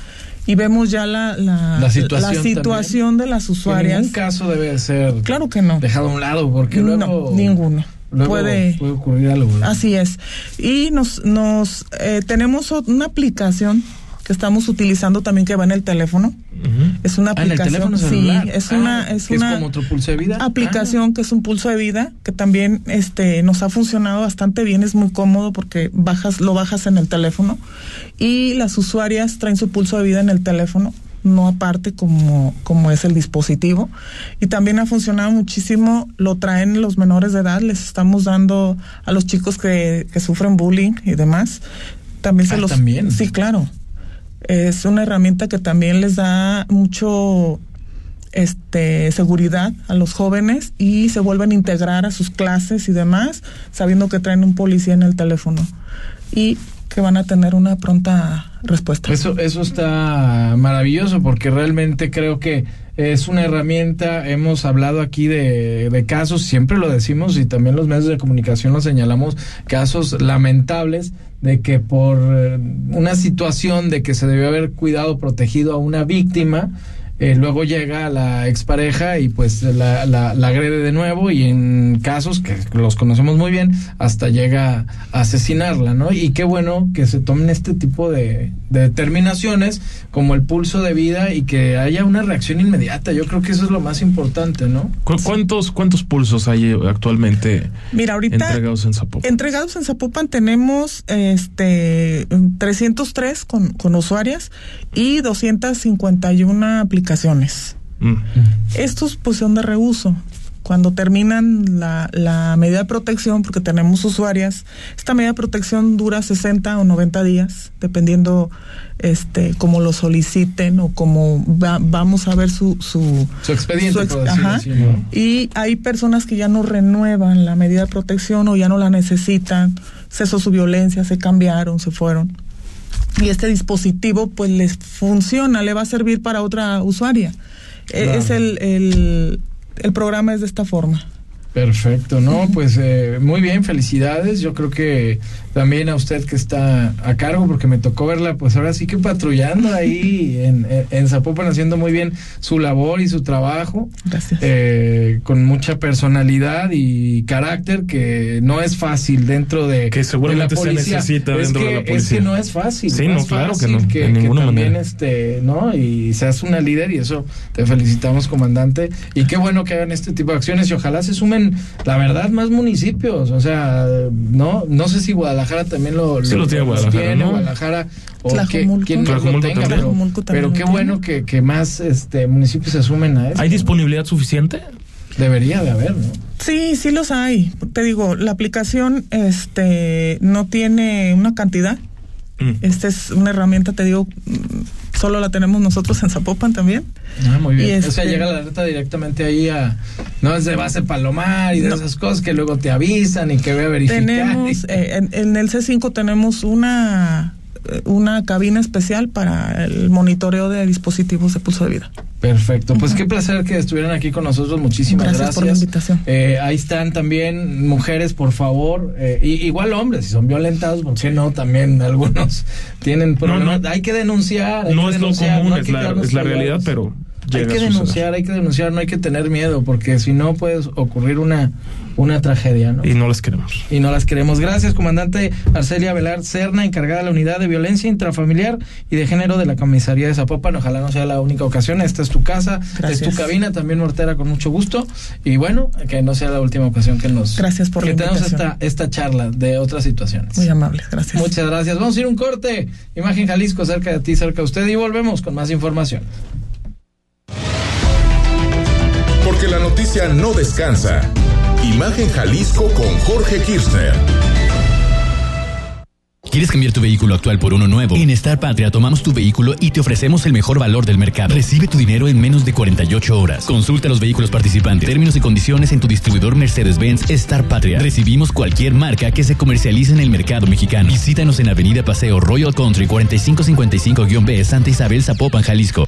T: y vemos ya la, la, situación, de las usuarias.
B: En caso debe ser
T: claro que no.
B: dejado a un lado porque luego
T: no, ninguno. puede,
B: puede ocurrir algo
T: así es. Y nos nos eh, tenemos una aplicación que estamos utilizando también que va en el teléfono. Es una
B: ah,
T: aplicación.
B: sí,
T: es una ah, es una
B: como otro pulso de vida.
T: Aplicación ah. que es un pulso de vida que también este nos ha funcionado bastante bien, es muy cómodo porque bajas lo bajas en el teléfono y las usuarias traen su pulso de vida en el teléfono no aparte como, como es el dispositivo. Y también ha funcionado muchísimo, lo traen los menores de edad, les estamos dando a los chicos que, que sufren bullying y demás. También se los... Sí, claro es una herramienta que también les da mucho este, seguridad a los jóvenes y se vuelven a integrar a sus clases y demás, sabiendo que traen un policía en el teléfono y que van a tener una pronta respuesta.
B: Eso, eso está maravilloso porque realmente creo que es una herramienta, hemos hablado aquí de, de, casos, siempre lo decimos y también los medios de comunicación lo señalamos, casos lamentables de que por eh, una situación de que se debió haber cuidado, protegido a una víctima, eh, luego llega la expareja y pues la, la, la, agrede de nuevo y en casos que los conocemos muy bien hasta llega a asesinarla, ¿no? Y qué bueno que se tomen este tipo de, de determinaciones como el pulso de vida y que haya una reacción inmediata. Yo creo que eso es lo más importante, ¿no?
C: ¿Cuántos, cuántos pulsos hay actualmente
T: Mira, ahorita,
C: entregados en Zapopan?
T: Entregados en Zapopan tenemos este 303 con, con usuarias y 251 aplicaciones. Mm. Estos pues son de reuso. Cuando terminan la, la, medida de protección, porque tenemos usuarias, esta medida de protección dura 60 o 90 días, dependiendo este como lo soliciten o como va, vamos a ver su su,
B: su expediente. Su ex,
T: ajá,
B: así, ¿no?
T: Y hay personas que ya no renuevan la medida de protección o ya no la necesitan, cesó su violencia, se cambiaron, se fueron y este dispositivo pues les funciona, le va a servir para otra usuaria. Claro. Es el, el, el, programa es de esta forma.
B: Perfecto, no, pues eh, muy bien, felicidades. Yo creo que también a usted que está a cargo, porque me tocó verla, pues ahora sí que patrullando ahí en, en Zapopan, haciendo muy bien su labor y su trabajo.
T: Gracias.
B: Eh, con mucha personalidad y carácter, que no es fácil dentro de,
C: que seguramente
B: de la policía.
C: se necesita
B: es
C: dentro
B: que,
C: de la policía.
B: Es que no es fácil.
C: Sí,
B: no,
C: no
B: es
C: claro
B: fácil
C: que no.
B: Que,
C: de
B: que
C: ninguna
B: también,
C: manera.
B: este, ¿no? Y seas una líder y eso te felicitamos, comandante. Y qué bueno que hagan este tipo de acciones y ojalá se sumen, la verdad, más municipios. O sea, no, no sé si Guadalajara también lo,
C: Sí lo tiene Guadalajara,
B: tiene,
C: ¿no?
B: Guadalajara o que, más lo
C: Tlajomulco
B: tenga,
C: también.
B: pero, pero qué bueno que, que más este municipios se sumen a eso.
C: ¿Hay disponibilidad suficiente?
B: Debería de haber, ¿no?
T: Sí, sí los hay. Te digo, la aplicación este no tiene una cantidad.
C: Mm.
T: Esta es una herramienta, te digo, solo la tenemos nosotros en Zapopan también.
B: Ah, muy bien.
T: Y
B: O sea,
T: este-
B: llega la alerta directamente ahí a. No es de base Palomar y de esas cosas que luego te avisan y que voy a verificar.
T: Tenemos, eh, en, en el C5 tenemos una una cabina especial para el monitoreo de dispositivos de pulso de vida.
B: Perfecto. Pues qué placer que estuvieran aquí con nosotros. Muchísimas
T: Gracias
B: gracias.
T: por la invitación.
B: Eh, ahí están también mujeres, por favor. eh, y, igual hombres, si son violentados, ¿por qué no? También algunos tienen problemas.
C: no.
B: hay que denunciar. hay
C: No
B: que
C: es lo común,
B: no
C: es la,
B: quedarnos
C: es la realidad,
B: callados. Hay que denunciar, hay que denunciar, no hay que tener miedo, porque si no puede ocurrir una, una tragedia, ¿no?
C: Y no las queremos.
B: y no las queremos. Gracias, comandante Arcelia Velar Cerna, encargada de la unidad de violencia intrafamiliar y de género de la comisaría de Zapopan. Ojalá no sea la única ocasión. Esta es tu casa,
T: Gracias.
B: es tu cabina, también Mortera, con mucho gusto. Y bueno, que no sea la última ocasión que nos
T: Gracias por
B: que
T: la
B: tenemos esta, esta charla de otras situaciones.
T: Muy amables, gracias.
B: Muchas gracias. Vamos a ir un corte. Imagen Jalisco, cerca de ti, cerca de usted, y volvemos con más información.
A: La noticia no descansa. Imagen Jalisco con Jorge Kirchner.
I: ¿Quieres cambiar tu vehículo actual por uno nuevo? En Star Patria tomamos tu vehículo y te ofrecemos el mejor valor del mercado. Recibe tu dinero en menos de 48 horas. Consulta los vehículos participantes, términos y condiciones en tu distribuidor Mercedes-Benz Star Patria. Recibimos cualquier marca que se comercialice en el mercado mexicano. Visítanos en Avenida Paseo Royal Country 4555-B Santa Isabel Zapopan, Jalisco.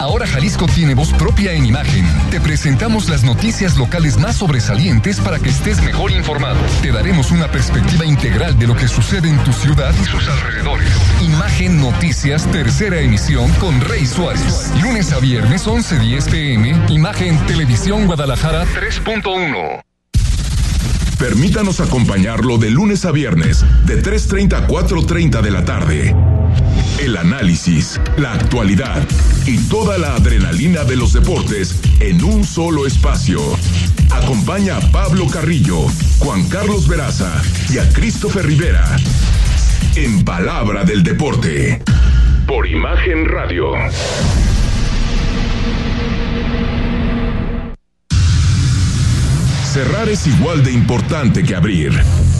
U: Ahora Jalisco tiene voz propia en imagen. Te presentamos las noticias locales más sobresalientes para que estés mejor informado. Te daremos una perspectiva integral de lo que sucede en tu ciudad y sus alrededores. Imagen Noticias, tercera emisión con Rey Suárez. Lunes a viernes 11.10 pm. Imagen Televisión Guadalajara 3.1.
A: Permítanos acompañarlo de lunes a viernes, de 3.30 a 4.30 de la tarde. El análisis, la actualidad y toda la adrenalina de los deportes en un solo espacio. Acompaña a Pablo Carrillo, Juan Carlos Veraza y a Christopher Rivera. en Palabra del Deporte. Por Imagen Radio. Cerrar es igual de importante que abrir.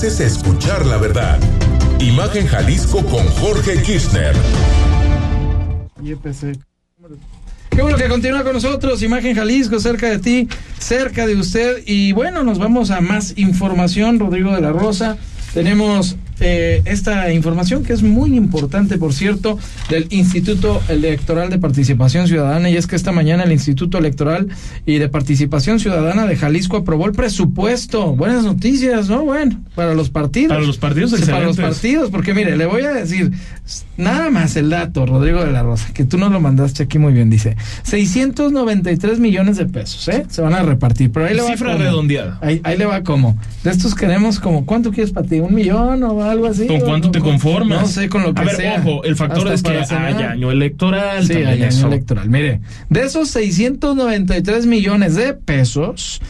A: Mereces escuchar la verdad. Imagen Jalisco con Jorge Kirchner.
B: Qué bueno que continúa con nosotros, Imagen Jalisco, cerca de ti, cerca de usted. Y bueno, nos vamos a más información, Rodrigo de la Rosa. Tenemos eh, esta información que es muy importante, por cierto, del Instituto Electoral de Participación Ciudadana y es que esta mañana el Instituto Electoral y de Participación Ciudadana de Jalisco aprobó el presupuesto. Buenas noticias, ¿no? Bueno, para los partidos.
C: Para los partidos,
B: Sí, Para los
C: excelentes.
B: partidos, porque mire, le voy a decir nada más el dato, Rodrigo de la Rosa, que tú nos lo mandaste aquí muy bien, dice 693 millones de pesos, ¿eh? Se van a repartir, pero ahí le va
C: Cifra redondeada.
B: Ahí, ahí le va como. De estos queremos como, ¿cuánto quieres para ti? ¿Un millón o algo así?
C: ¿Con cuánto
B: ¿O
C: te conformas?
B: No sé, con lo que
C: A ver,
B: sea.
C: ojo, el factor
B: Hasta
C: es que hay año electoral.
B: Sí, hay año
C: eso.
B: electoral. Mire, de esos 693 millones de pesos,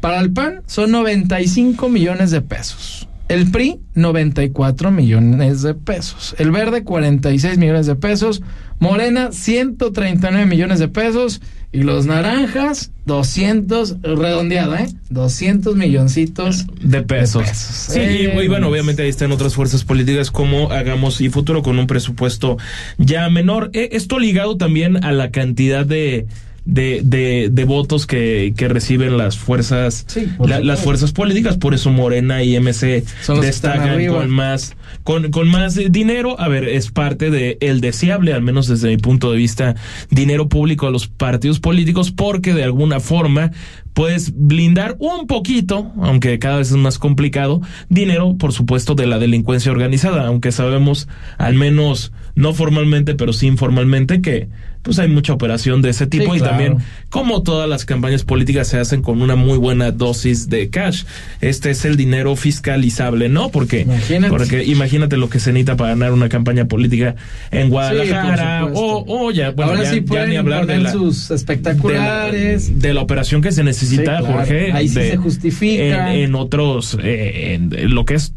B: para el PAN son 95 millones de pesos. El PRI, 94 millones de pesos. El Verde, 46 millones de pesos. Morena, 139 millones de pesos. Y los naranjas, 200, redondeado, ¿eh? 200 milloncitos
C: de pesos. Sí, y,
B: Eh,
C: y bueno, obviamente ahí están otras fuerzas políticas como Hagamos y Futuro con un presupuesto ya menor. Eh, esto ligado también a la cantidad de de, de, de votos que, que reciben las fuerzas la- las fuerzas políticas. Por eso Morena y MC
B: Son
C: destacan con más con, con más dinero. A ver es parte de el deseable al menos desde mi punto de vista dinero público a los partidos políticos porque de alguna forma puedes blindar un poquito, aunque cada vez es más complicado, dinero, por supuesto, de la delincuencia organizada, aunque sabemos, al menos no formalmente, pero sí informalmente, que pues hay mucha operación de ese tipo
B: Sí,
C: y
B: claro.
C: también como todas las campañas políticas se hacen con una muy buena dosis de cash. Este es el dinero fiscalizable, ¿no? Porque
B: Imagínate.
C: porque imagínate lo que se necesita para ganar una campaña política en Guadalajara o, o ya, bueno,
B: Ahora
C: ya,
B: sí
C: ya
B: pueden
C: ni hablar de la,
B: sus
C: de la,
B: espectaculares.
C: de la operación que se necesita,
B: claro.
C: Jorge.
B: Ahí sí
C: de-
B: se justifica.
C: En, en otros, eh, en, en lo que es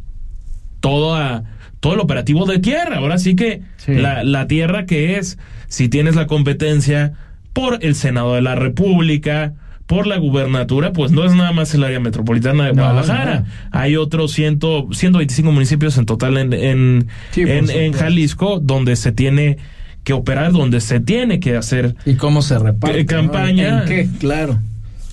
C: todo, todo el operativo de tierra. Ahora sí que la, la tierra que es, si tienes la competencia por el Senado de la República, por la gubernatura, pues no es nada más el área metropolitana de Guadalajara.
B: no.
C: Hay otros ciento, 125 municipios en total en, en,
B: Sí,
C: en. Jalisco donde se tiene que operar, donde se tiene que hacer
B: ¿Y cómo se reparte?
C: eh,
B: ¿no?
C: campaña.
B: ¿En qué? Claro.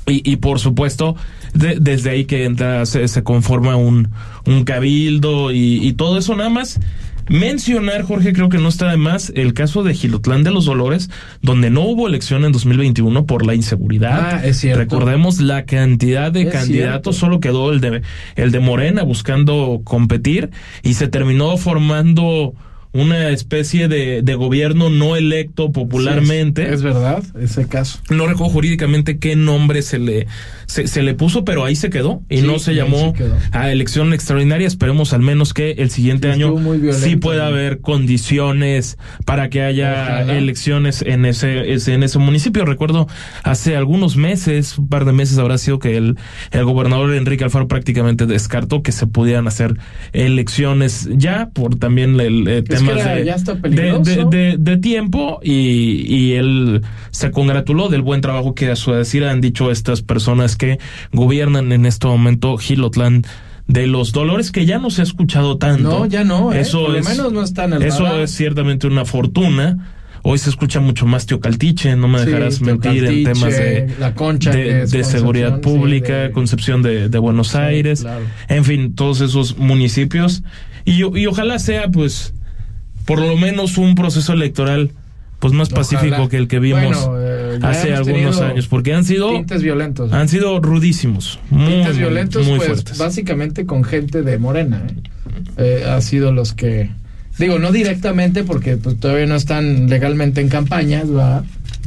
C: Y, y por supuesto, de- desde ahí que entra, se, se conforma un, un cabildo y, y todo eso nada más. Mencionar, Jorge, creo que no está de más el caso de Gilotlán de los Dolores, donde no hubo elección en 2021 por la inseguridad.
B: Ah, es cierto.
C: Recordemos la cantidad de
B: Es
C: candidatos,
B: cierto.
C: solo quedó el de, el de Morena buscando competir y se terminó formando una especie de, de gobierno no electo popularmente.
B: Sí, es, es verdad, ese caso.
C: No recuerdo jurídicamente qué nombre se le se, se le puso, pero ahí se quedó y
B: Sí,
C: no se llamó
B: se
C: a elección extraordinaria. Esperemos al menos que el siguiente
B: Sí,
C: año
B: violento,
C: sí pueda
B: ¿no?
C: haber condiciones para que haya
B: Ojalá.
C: elecciones en ese, ese- en ese municipio. Recuerdo hace algunos meses, un par de meses habrá sido que el, el gobernador Enrique Alfaro prácticamente descartó que se pudieran hacer elecciones ya por también el,
B: que
C: temas de,
B: ya está
C: de-
B: peligroso.
C: de- de- de tiempo y, y él se congratuló del buen trabajo que a su decir han dicho estas personas que gobiernan en este momento Gilotlán de los dolores que ya no se ha escuchado tanto.
B: No, ya no, ¿eh?
C: Eso
B: Por lo
C: es,
B: menos no está en el
C: Eso
B: radar.
C: es ciertamente una fortuna. Hoy se escucha mucho más Teocaltiche, no me
B: Sí,
C: dejarás mentir en temas de,
B: La Concha,
C: de,
B: que es
C: de seguridad
B: sí,
C: pública,
B: de-
C: Concepción de, de Buenos Aires,
B: claro.
C: en fin, todos esos municipios. Y, y ojalá sea, pues, por lo menos un proceso electoral, pues, más pacífico que el que vimos
B: Bueno, eh,
C: hace algunos años, porque han sido
B: tintes violentos.
C: Han sido rudísimos, muy, tintes violentos, muy pues, fuertes.
B: básicamente con gente de Morena. ¿eh? Eh, ha sido los que digo no directamente porque pues, todavía no están legalmente en campañas,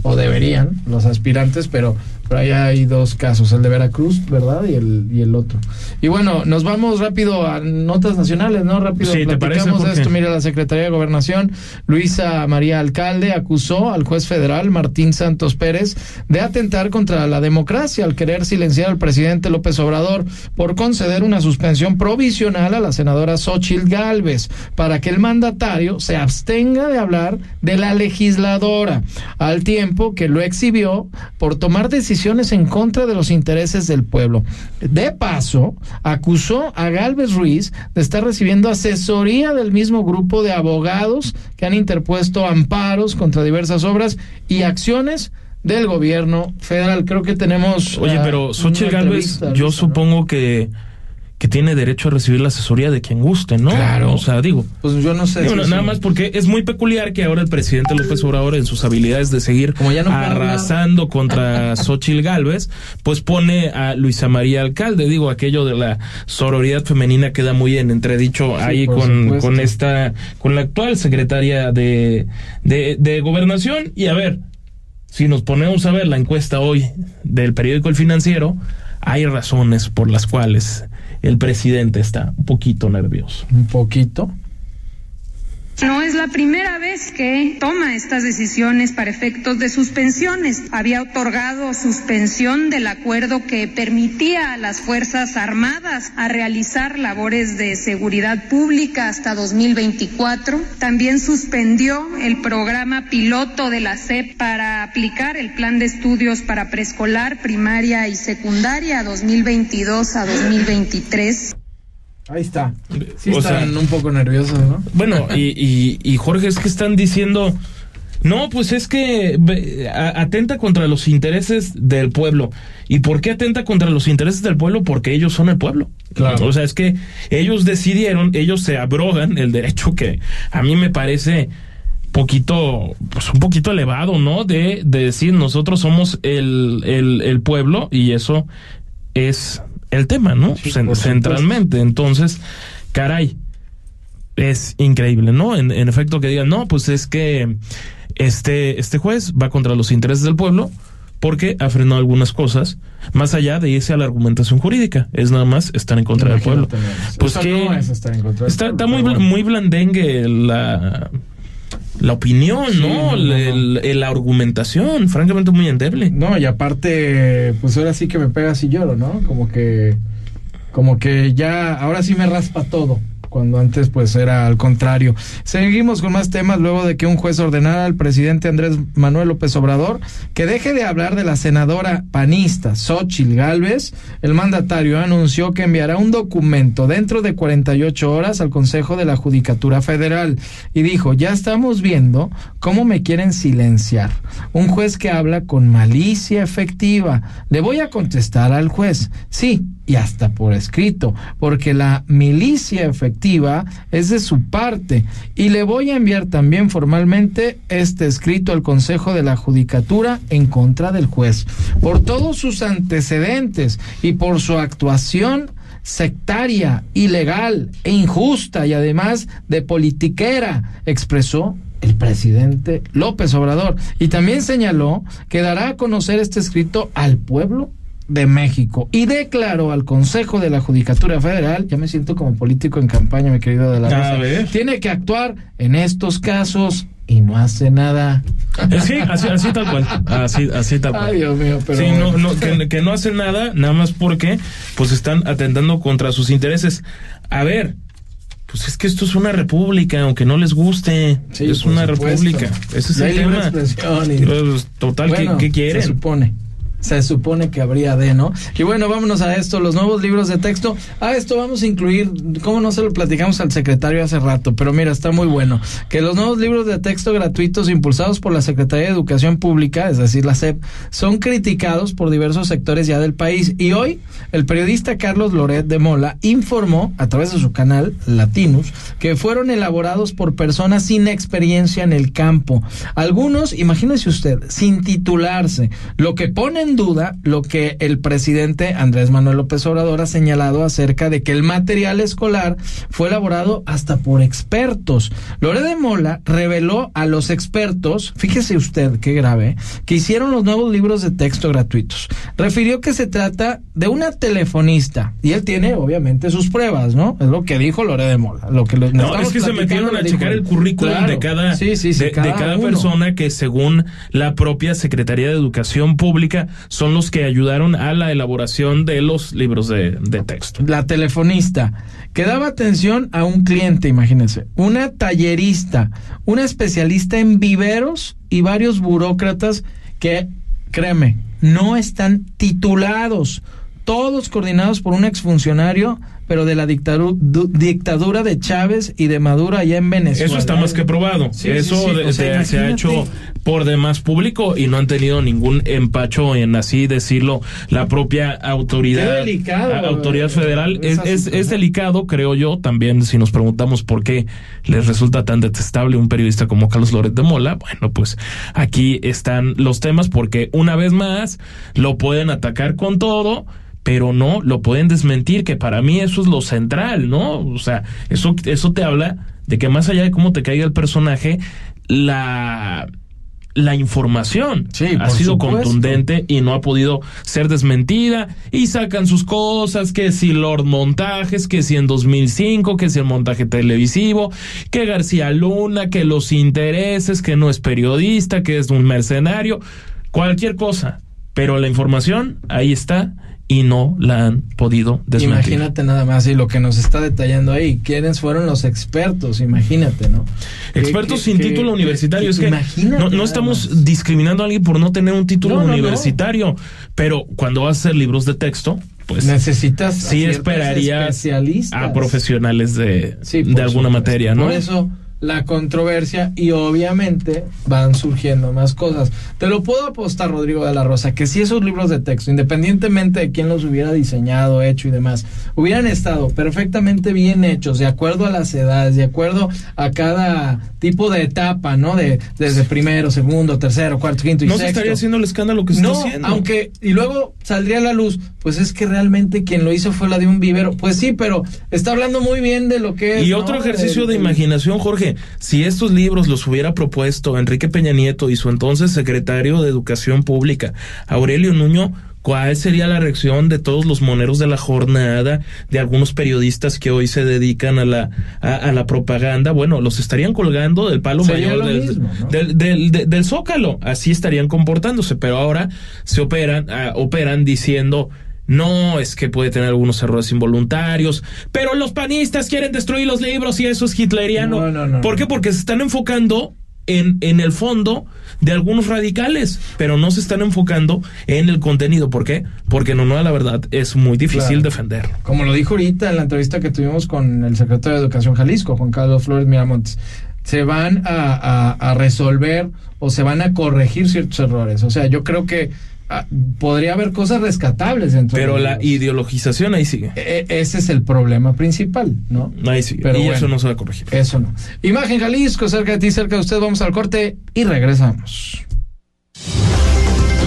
B: o deberían los aspirantes, pero pero ahí hay dos casos, el de Veracruz, ¿verdad? Y el, y el otro. Y bueno, nos vamos rápido a notas nacionales, ¿no? Rápido
C: sí,
B: platicamos esto. Mira, la Secretaría de Gobernación, Luisa María Alcalde, acusó al juez federal Martín Santos Pérez de atentar contra la democracia al querer silenciar al presidente López Obrador por conceder una suspensión provisional a la senadora Xochil Gálvez para que el mandatario se abstenga de hablar de la legisladora, al tiempo que lo exhibió por tomar decisiones en contra de los intereses del pueblo. De paso, acusó a Galvez Ruiz de estar recibiendo asesoría del mismo grupo de abogados que han interpuesto amparos contra diversas obras y acciones del gobierno federal. Creo que tenemos.
C: Oye, pero Xochitl Galvez, yo supongo que que tiene derecho a recibir la asesoría de quien guste, ¿no?
B: Claro.
C: O sea, digo.
B: Pues yo no sé.
C: nada más porque es muy peculiar que ahora el presidente López Obrador, en sus habilidades de seguir arrasando contra Xochil Gálvez, pues pone a Luisa María Alcalde. Digo, aquello de la sororidad femenina queda muy en entredicho ahí con, con esta, con la actual secretaria de, de, de Gobernación. Y a ver, si nos ponemos a ver la encuesta hoy del periódico El Financiero, hay razones por las cuales el presidente está un poquito nervioso.
B: Un poquito.
V: No es la primera vez que toma estas decisiones para efectos de suspensiones. Había otorgado suspensión del acuerdo que permitía a las Fuerzas Armadas a realizar labores de seguridad pública hasta 2024. También suspendió el programa piloto de la SEP para aplicar el plan de estudios para preescolar, primaria y secundaria 2022 a 2023.
B: Ahí está. Sí están un poco nerviosos, ¿no?
C: Bueno, y, y, Jorge, es que están diciendo... No, pues es que atenta contra los intereses del pueblo. ¿Y por qué atenta contra los intereses del pueblo? Porque ellos son el pueblo. Claro. O sea, es que ellos decidieron, ellos se abrogan el derecho que a mí me parece poquito, pues un poquito elevado, ¿no? De, de decir nosotros somos el, el, el pueblo y eso es el tema, ¿no? centralmente. Entonces, caray, es increíble, ¿no? En, efecto, que digan, no, pues es que este, este juez va contra los intereses del pueblo porque ha frenado algunas cosas, más allá de irse a la argumentación jurídica, es nada más estar en contra del pueblo. Pues que está, está muy, muy blandengue la la opinión, ¿no? la argumentación, francamente muy endeble.
B: No, y aparte, pues ahora sí que me pega y lloro, ¿no? Como que, como que ya, ahora sí me raspa todo cuando antes pues era al contrario. Seguimos con más temas luego de que un juez ordenara al presidente Andrés Manuel López Obrador que deje de hablar de la senadora panista Xochil Gálvez. El mandatario anunció que enviará un documento dentro de 48 horas al Consejo de la Judicatura Federal y dijo, ya estamos viendo cómo me quieren silenciar. Un juez que habla con malicia efectiva. Le voy a contestar al juez, sí, y hasta por escrito, porque la milicia efectiva es de su parte. Y le voy a enviar también formalmente este escrito al Consejo de la Judicatura en contra del juez, por todos sus antecedentes y por su actuación sectaria, ilegal e injusta y además de politiquera, expresó el presidente López Obrador. Y también señaló que dará a conocer este escrito al pueblo de México y declaró al Consejo de la Judicatura Federal, ya me siento como político en campaña, mi querido de la Rosa, tiene que actuar en estos casos y no hace nada.
C: Eh, sí, así, así tal cual. Así, así tal cual.
B: Ay, Dios mío, pero.
C: Sí, no, no, que, que, no hace nada, nada más porque pues están atentando contra sus intereses. A ver, pues es que esto es una república, aunque no les guste. es una república. Ese es el tema.
B: Pues,
C: total, ¿qué, ¿qué, quieren?
B: Se supone. Se supone que habría de, ¿no? Y bueno, vámonos a esto, los nuevos libros de texto. A esto vamos a incluir, ¿cómo no se lo platicamos al secretario hace rato? Pero mira, está muy bueno. Que los nuevos libros de texto gratuitos impulsados por la Secretaría de Educación Pública, es decir, la SEP, son criticados por diversos sectores ya del país. Y hoy, el periodista Carlos Loret de Mola informó, a través de su canal Latinus, que fueron elaborados por personas sin experiencia en el campo. Algunos, imagínese usted, sin titularse, lo que pone en duda lo que el presidente Andrés Manuel López Obrador ha señalado acerca de que el material escolar fue elaborado hasta por expertos. Lore de Mola reveló a los expertos, fíjese usted qué grave, que hicieron los nuevos libros de texto gratuitos. Refirió que se trata de una telefonista y él tiene obviamente sus pruebas, ¿no? Es lo que dijo Lore de Mola. Lo que
C: no, es que se metieron a checar el currículum de cada, de, cada, persona que según la propia Secretaría de Educación Pública son los que ayudaron a la elaboración de los libros de, de texto.
B: La telefonista que daba atención a un cliente, imagínense, una tallerista, una especialista en viveros y varios burócratas que, créeme, no están titulados, todos coordinados por un exfuncionario pero de la dictadura, dictadura de Chávez y de Maduro allá en Venezuela.
C: Eso está más que probado. Eso se, ha hecho por demás público y no han tenido ningún empacho en así decirlo la propia autoridad, autoridad federal. Es, es, delicado, creo yo, también si nos preguntamos por qué les resulta tan detestable un periodista como Carlos Loret de Mola. Bueno, pues aquí están los temas porque una vez más lo pueden atacar con todo pero no lo pueden desmentir, que para mí eso es lo central, ¿no? O sea, eso, eso te habla de que más allá de cómo te caiga el personaje, la la información ha sido contundente y no ha podido ser desmentida y sacan sus cosas, que si Lord Montajes, que si en 2005, que si el montaje televisivo, que García Luna, que los intereses, que no es periodista, que es un mercenario, cualquier cosa, pero la información ahí está y no la han podido desmentir.
B: Imagínate nada más y lo que nos está detallando ahí, quiénes fueron los expertos, imagínate, ¿no?
C: Expertos sin título universitario, es que no, no estamos discriminando a alguien por no tener un título universitario, pero cuando vas a hacer libros de texto, pues
B: necesitas
C: sí esperarías a profesionales de, de alguna materia, ¿no?
B: Por eso la controversia y obviamente van surgiendo más cosas. Te lo puedo apostar, Rodrigo de la Rosa, que si esos libros de texto, independientemente de quién los hubiera diseñado, hecho y demás, hubieran estado perfectamente bien hechos, de acuerdo a las edades, de acuerdo a cada tipo de etapa, ¿no? De desde primero, segundo, tercero, cuarto, quinto y
C: no
B: sexto.
C: No se estaría haciendo el escándalo que se está haciendo.
B: aunque y luego saldría a la luz, pues es que realmente quien lo hizo fue la de un vivero. Pues sí, pero está hablando muy bien de lo que es.
C: Y otro ejercicio de imaginación, Jorge si estos libros los hubiera propuesto Enrique Peña Nieto y su entonces secretario de Educación Pública, Aurelio Nuño, ¿Cuál sería la reacción de todos los moneros de la jornada, de algunos periodistas que hoy se dedican a la, a, la propaganda? Bueno, los estarían colgando del palo mayor del, del, zócalo. Así estarían comportándose, pero ahora se operan, ah, operan diciendo no, es que puede tener algunos errores involuntarios, pero los panistas quieren destruir los libros y eso es hitleriano. No, no, ¿Por qué? Porque se están enfocando en, en el fondo de algunos radicales, pero no se están enfocando en el contenido. ¿Por qué? Porque no, no, la verdad es muy difícil defender.
B: Como lo dijo ahorita en la entrevista que tuvimos con el secretario de Educación Jalisco, Juan Carlos Flores Miramontes, se van a, a resolver o se van a corregir ciertos errores. O sea, yo creo que podría haber cosas rescatables dentro
C: pero la ideologización ahí sigue.
B: E, e, ese es el problema principal no
C: ahí sigue. Pero y eso no se va a corregir.
B: eso no. Imagen Jalisco cerca de ti cerca de usted vamos al corte y regresamos.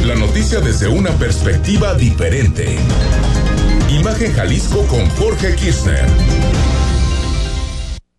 A: La noticia desde una perspectiva diferente. Imagen Jalisco con Jorge Kirchner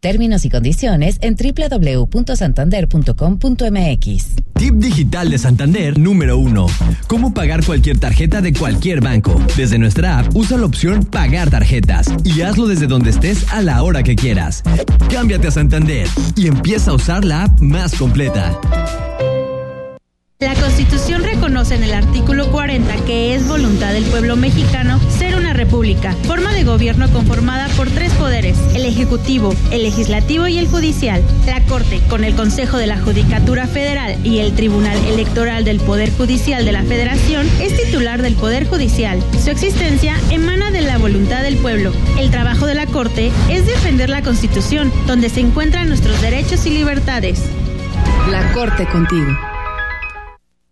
R: Términos y condiciones en www.santander.com.mx.
S: Tip digital de Santander número 1. Cómo pagar cualquier tarjeta de cualquier banco. Desde nuestra app, usa la opción Pagar tarjetas y hazlo desde donde estés a la hora que quieras. Cámbiate a Santander y empieza a usar la app más completa.
W: La Constitución reconoce en el artículo 40 que es voluntad del pueblo mexicano ser una república, forma de gobierno conformada por tres poderes, el Ejecutivo, el Legislativo y el Judicial. La Corte, con el Consejo de la Judicatura Federal y el Tribunal Electoral del Poder Judicial de la Federación, es titular del Poder Judicial. Su existencia emana de la voluntad del pueblo. El trabajo de la Corte es defender la Constitución, donde se encuentran nuestros derechos y libertades.
P: La Corte contigo.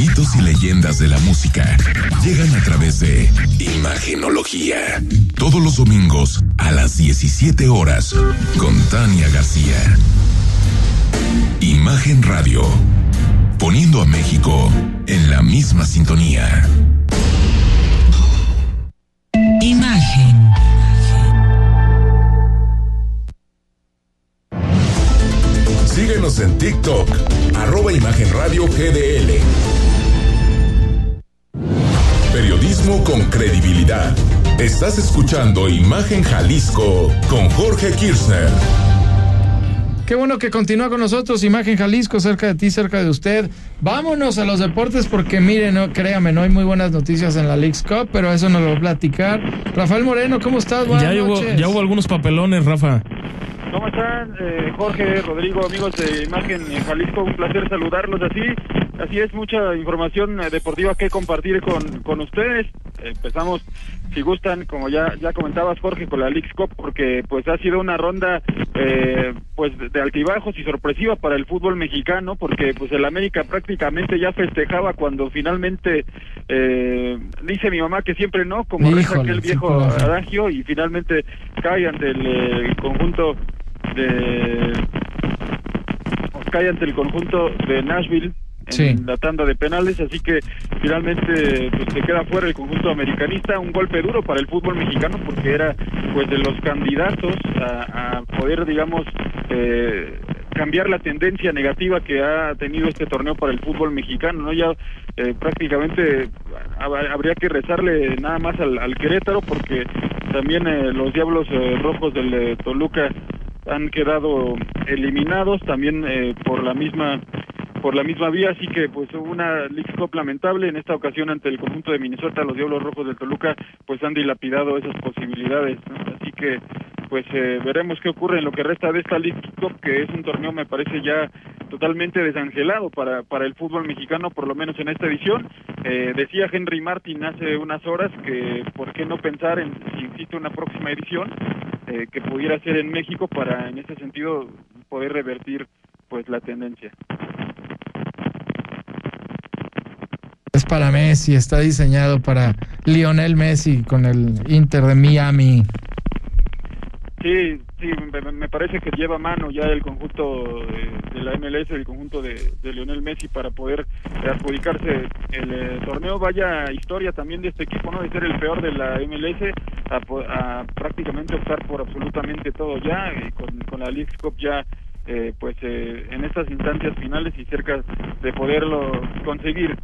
A: Mitos y leyendas de la música llegan a través de Imagenología. Todos los domingos a las 17 horas con Tania García. Imagen Radio. Poniendo a México en la misma sintonía.
P: Imagen.
A: Síguenos en TikTok, arroba Imagen Radio GDL. Periodismo con credibilidad. Estás escuchando Imagen Jalisco con Jorge Kirchner.
B: Qué bueno que continúa con nosotros, Imagen Jalisco, cerca de ti, cerca de usted. Vámonos a los deportes porque mire, no, créame, no hay muy buenas noticias en la League's Cup, pero eso nos lo va a platicar. Rafael Moreno, ¿cómo estás? Buenas
C: ya, hubo,
B: noches.
C: ya hubo algunos papelones, Rafa.
X: ¿Cómo están, eh, Jorge, Rodrigo, amigos de Imagen en Jalisco? Un placer saludarlos así. Así es, mucha información eh, deportiva que compartir con, con ustedes. Empezamos, si gustan, como ya ya comentabas, Jorge, con la League's Cup, porque pues ha sido una ronda eh, pues de altibajos y sorpresiva para el fútbol mexicano, porque pues el América prácticamente ya festejaba cuando finalmente eh, dice mi mamá que siempre no, como reza aquel viejo adagio, y finalmente cae ante el, eh, conjunto de cae ante el conjunto de Nashville en
B: Sí.
X: la tanda de penales, así que finalmente pues, se queda fuera el conjunto americanista, un golpe duro para el fútbol mexicano porque era pues de los candidatos a, a poder digamos eh, cambiar la tendencia negativa que ha tenido este torneo para el fútbol mexicano, no ya eh, prácticamente hab- habría que rezarle nada más al, al Querétaro porque también eh, los Diablos eh, Rojos del eh, Toluca han quedado eliminados. También eh, por la misma por la misma vía, así que pues hubo una League Cup lamentable en esta ocasión ante el conjunto de Minnesota, los Diablos Rojos del Toluca pues han dilapidado esas posibilidades, así que pues eh, veremos qué ocurre en lo que resta de esta League Cup, que es un torneo me parece ya totalmente desangelado para, para el fútbol mexicano, por lo menos en esta edición. Eh, decía Henry Martin hace unas horas que por qué no pensar en si existe una próxima edición eh, que pudiera ser en México para en ese sentido poder revertir pues la tendencia.
B: Es para Messi, está diseñado para Lionel Messi con el Inter de Miami.
X: Sí, sí, me, parece que lleva mano ya el conjunto de, la MLS, el conjunto de, Lionel Messi para poder adjudicarse el eh, torneo. Vaya historia también de este equipo, ¿no? De ser el peor de la MLS a, a prácticamente optar por absolutamente todo ya, y con, con la League Cup ya eh, pues eh, en estas instancias finales y cerca de poderlo conseguir.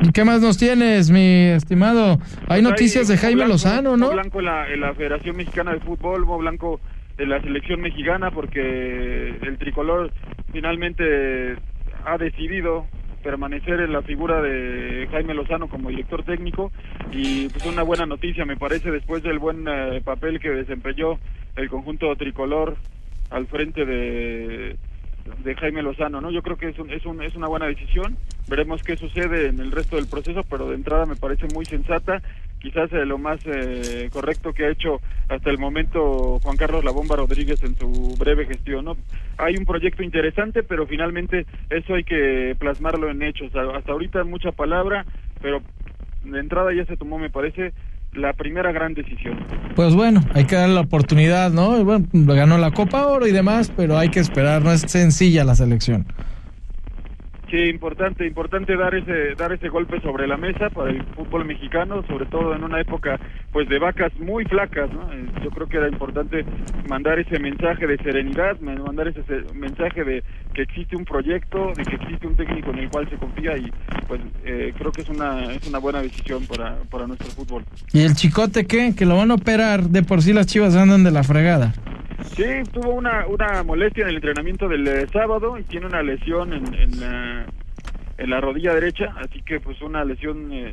B: ¿Y qué más nos tienes, mi estimado? Hay
X: Pues
B: noticias de Jaime
X: Blanco,
B: Lozano, ¿no?
X: Blanco en la, en la Federación Mexicana de Fútbol, Hugo Blanco en la selección mexicana, porque el tricolor finalmente ha decidido permanecer en la figura de Jaime Lozano como director técnico y pues una buena noticia me parece después del buen eh, papel que desempeñó el conjunto tricolor al frente de de Jaime Lozano, ¿no? Yo creo que es, un, es, un, es una buena decisión. Veremos qué sucede en el resto del proceso, pero de entrada me parece muy sensata quizás eh, lo más eh, correcto que ha hecho hasta el momento Juan Carlos La Bomba Rodríguez en su breve gestión. ¿no? Hay un proyecto interesante, pero finalmente eso hay que plasmarlo en hechos. Hasta ahorita mucha palabra, pero de entrada ya se tomó, me parece, la primera gran decisión.
B: Pues bueno, hay que darle la oportunidad, ¿no? bueno, ganó la Copa Oro y demás, pero hay que esperar, no es sencilla la selección.
X: Sí, importante, importante dar ese dar ese golpe sobre la mesa para el fútbol mexicano, sobre todo en una época pues de vacas muy flacas, ¿no? Eh, yo creo que era importante mandar ese mensaje de serenidad, mandar ese mensaje de que existe un proyecto, de que existe un técnico en el cual se confía y pues eh, creo que es una es una buena decisión para para nuestro fútbol.
B: ¿Y el Chicote qué? Que lo van a operar, de por sí las Chivas andan de la fregada.
X: Sí, tuvo una, una molestia en el entrenamiento del eh, sábado y tiene una lesión en, en, la, en la rodilla derecha, así que pues una lesión eh,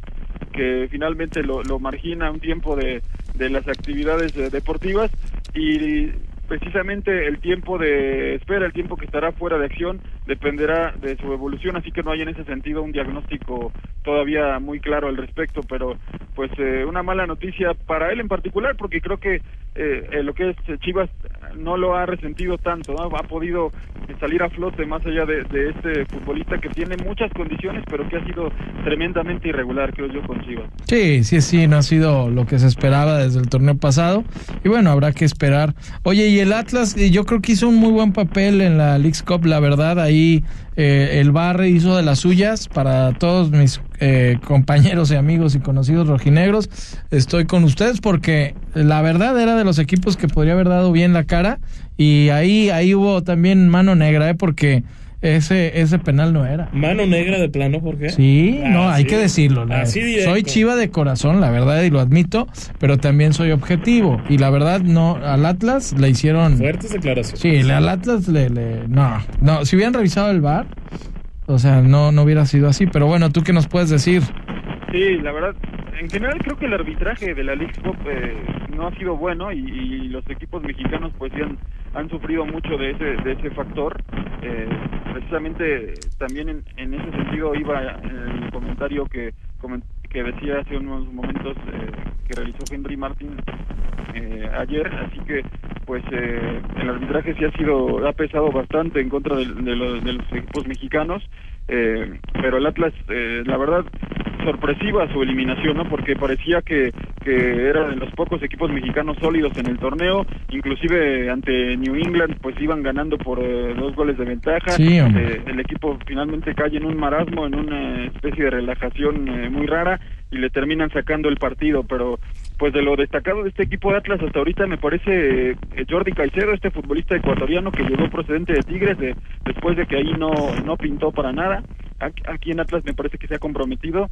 X: que finalmente lo, lo margina un tiempo de, de las actividades eh, deportivas. Y precisamente el tiempo de espera, el tiempo que estará fuera de acción, dependerá de su evolución, así que no hay en ese sentido un diagnóstico todavía muy claro al respecto, pero pues eh, una mala noticia para él en particular, porque creo que eh, lo que es Chivas no lo ha resentido tanto, ha podido salir a flote más allá de, este futbolista que tiene muchas condiciones, pero que ha sido tremendamente irregular, creo yo, con Chivas.
B: Sí, sí, sí, no ha sido lo que se esperaba desde el torneo pasado, y bueno, habrá que esperar. Oye, y el Atlas, yo creo que hizo un muy buen papel en la League's Cup, la verdad, ahí eh, el Barre hizo de las suyas para todos mis eh, compañeros y amigos y conocidos rojinegros. Estoy con ustedes porque la verdad era de los equipos que podría haber dado bien la cara y ahí, ahí hubo también mano negra, ¿eh? porque ese, ese penal no era.
C: Mano negra de plano, ¿por qué?
B: Sí, ah, no, hay que decirlo. soy chiva de corazón, la verdad, y lo admito, pero también soy objetivo. Y la verdad, no, al Atlas le hicieron.
C: Fuertes declaraciones.
B: Sí, al Atlas le, le. No, no, si hubieran revisado el bar, o sea, no, no hubiera sido así. Pero bueno, ¿tú qué nos puedes decir?
X: Sí, la verdad, en general creo que el arbitraje de la League Cup eh, no ha sido bueno y, los equipos mexicanos pues ya han, sufrido mucho de ese de ese factor. Eh, precisamente también en, ese sentido iba el comentario que que decía hace unos momentos eh, que realizó Henry Martin ayer, así que pues el arbitraje sí ha sido ha pesado bastante en contra de, los, de los equipos mexicanos eh, pero el Atlas, eh, la verdad, sorpresiva su eliminación, ¿no? Porque parecía que, que era de los pocos equipos mexicanos sólidos en el torneo, inclusive ante New England, pues iban ganando por eh, dos goles de ventaja. Eh, el equipo finalmente cae en un marasmo, en una especie de relajación muy rara y le terminan sacando el partido, pero pues de lo destacado de este equipo de Atlas hasta ahorita me parece eh, Jordi Caicedo, este futbolista ecuatoriano que llegó procedente de Tigres de, después de que ahí no, no pintó para nada. Aquí, en Atlas me parece que se ha comprometido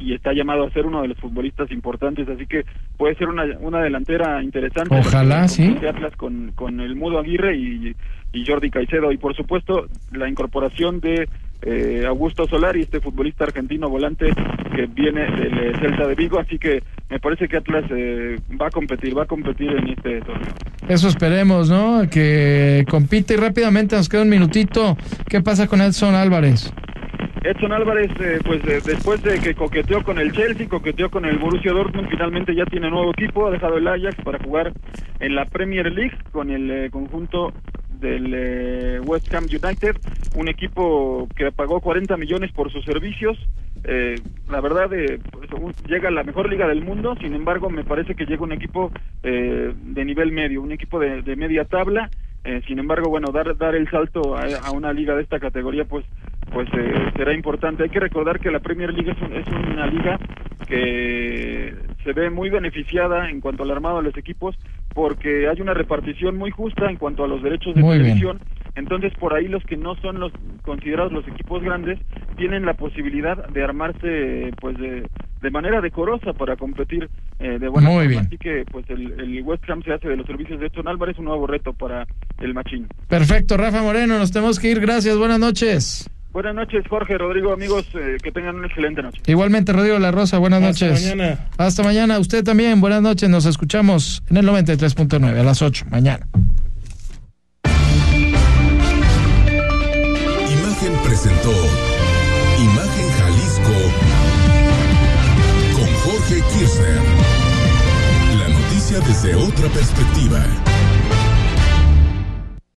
X: y está llamado a ser uno de los futbolistas importantes, así que puede ser una, una delantera interesante.
B: Ojalá, sí.
X: Atlas con, con el Mudo Aguirre y, y Jordi Caicedo y por supuesto la incorporación de eh, Augusto Solari, este futbolista argentino volante que viene del eh, Celta de Vigo, así que me parece que Atlas eh, va a competir, va a competir en este torneo.
B: Eso esperemos, ¿no? Que compite y rápidamente nos queda un minutito. ¿Qué pasa con Edson Álvarez?
X: Edson Álvarez, pues después de que coqueteó con el Chelsea, coqueteó con el Borussia Dortmund, finalmente ya tiene nuevo equipo, ha dejado el Ajax para jugar en la Premier League con el conjunto del eh, West Ham United, un equipo que pagó 40 millones por sus servicios. Eh, la verdad, eh, pues, llega a la mejor liga del mundo, sin embargo, me parece que llega un equipo de nivel medio, un equipo de, media tabla. sin embargo, bueno, dar, dar el salto a, una liga de esta categoría, pues pues será importante. Hay que recordar que la Premier League es, es una liga que se ve muy beneficiada en cuanto al armado de los equipos porque hay una repartición muy justa en cuanto a los derechos de televisión. Entonces, por ahí los que no son los considerados los equipos grandes tienen la posibilidad de armarse pues de, de manera decorosa para competir eh, de buena
B: Muy Bien.
X: Así que pues el, el, West Ham se hace de los servicios de Edson Álvarez un nuevo reto para el Machín.
B: Perfecto, Rafa Moreno, nos tenemos que ir. Gracias, buenas noches.
X: Buenas noches, Jorge, Rodrigo, amigos, eh, que tengan una excelente noche.
B: Igualmente, Rodrigo La Rosa, buenas noches.
C: Hasta mañana.
B: Hasta mañana, usted también, buenas noches, nos escuchamos en el 93.9 a las 8, mañana.
A: Imagen presentó Imagen Jalisco con Jorge Kirchner. La noticia desde otra perspectiva.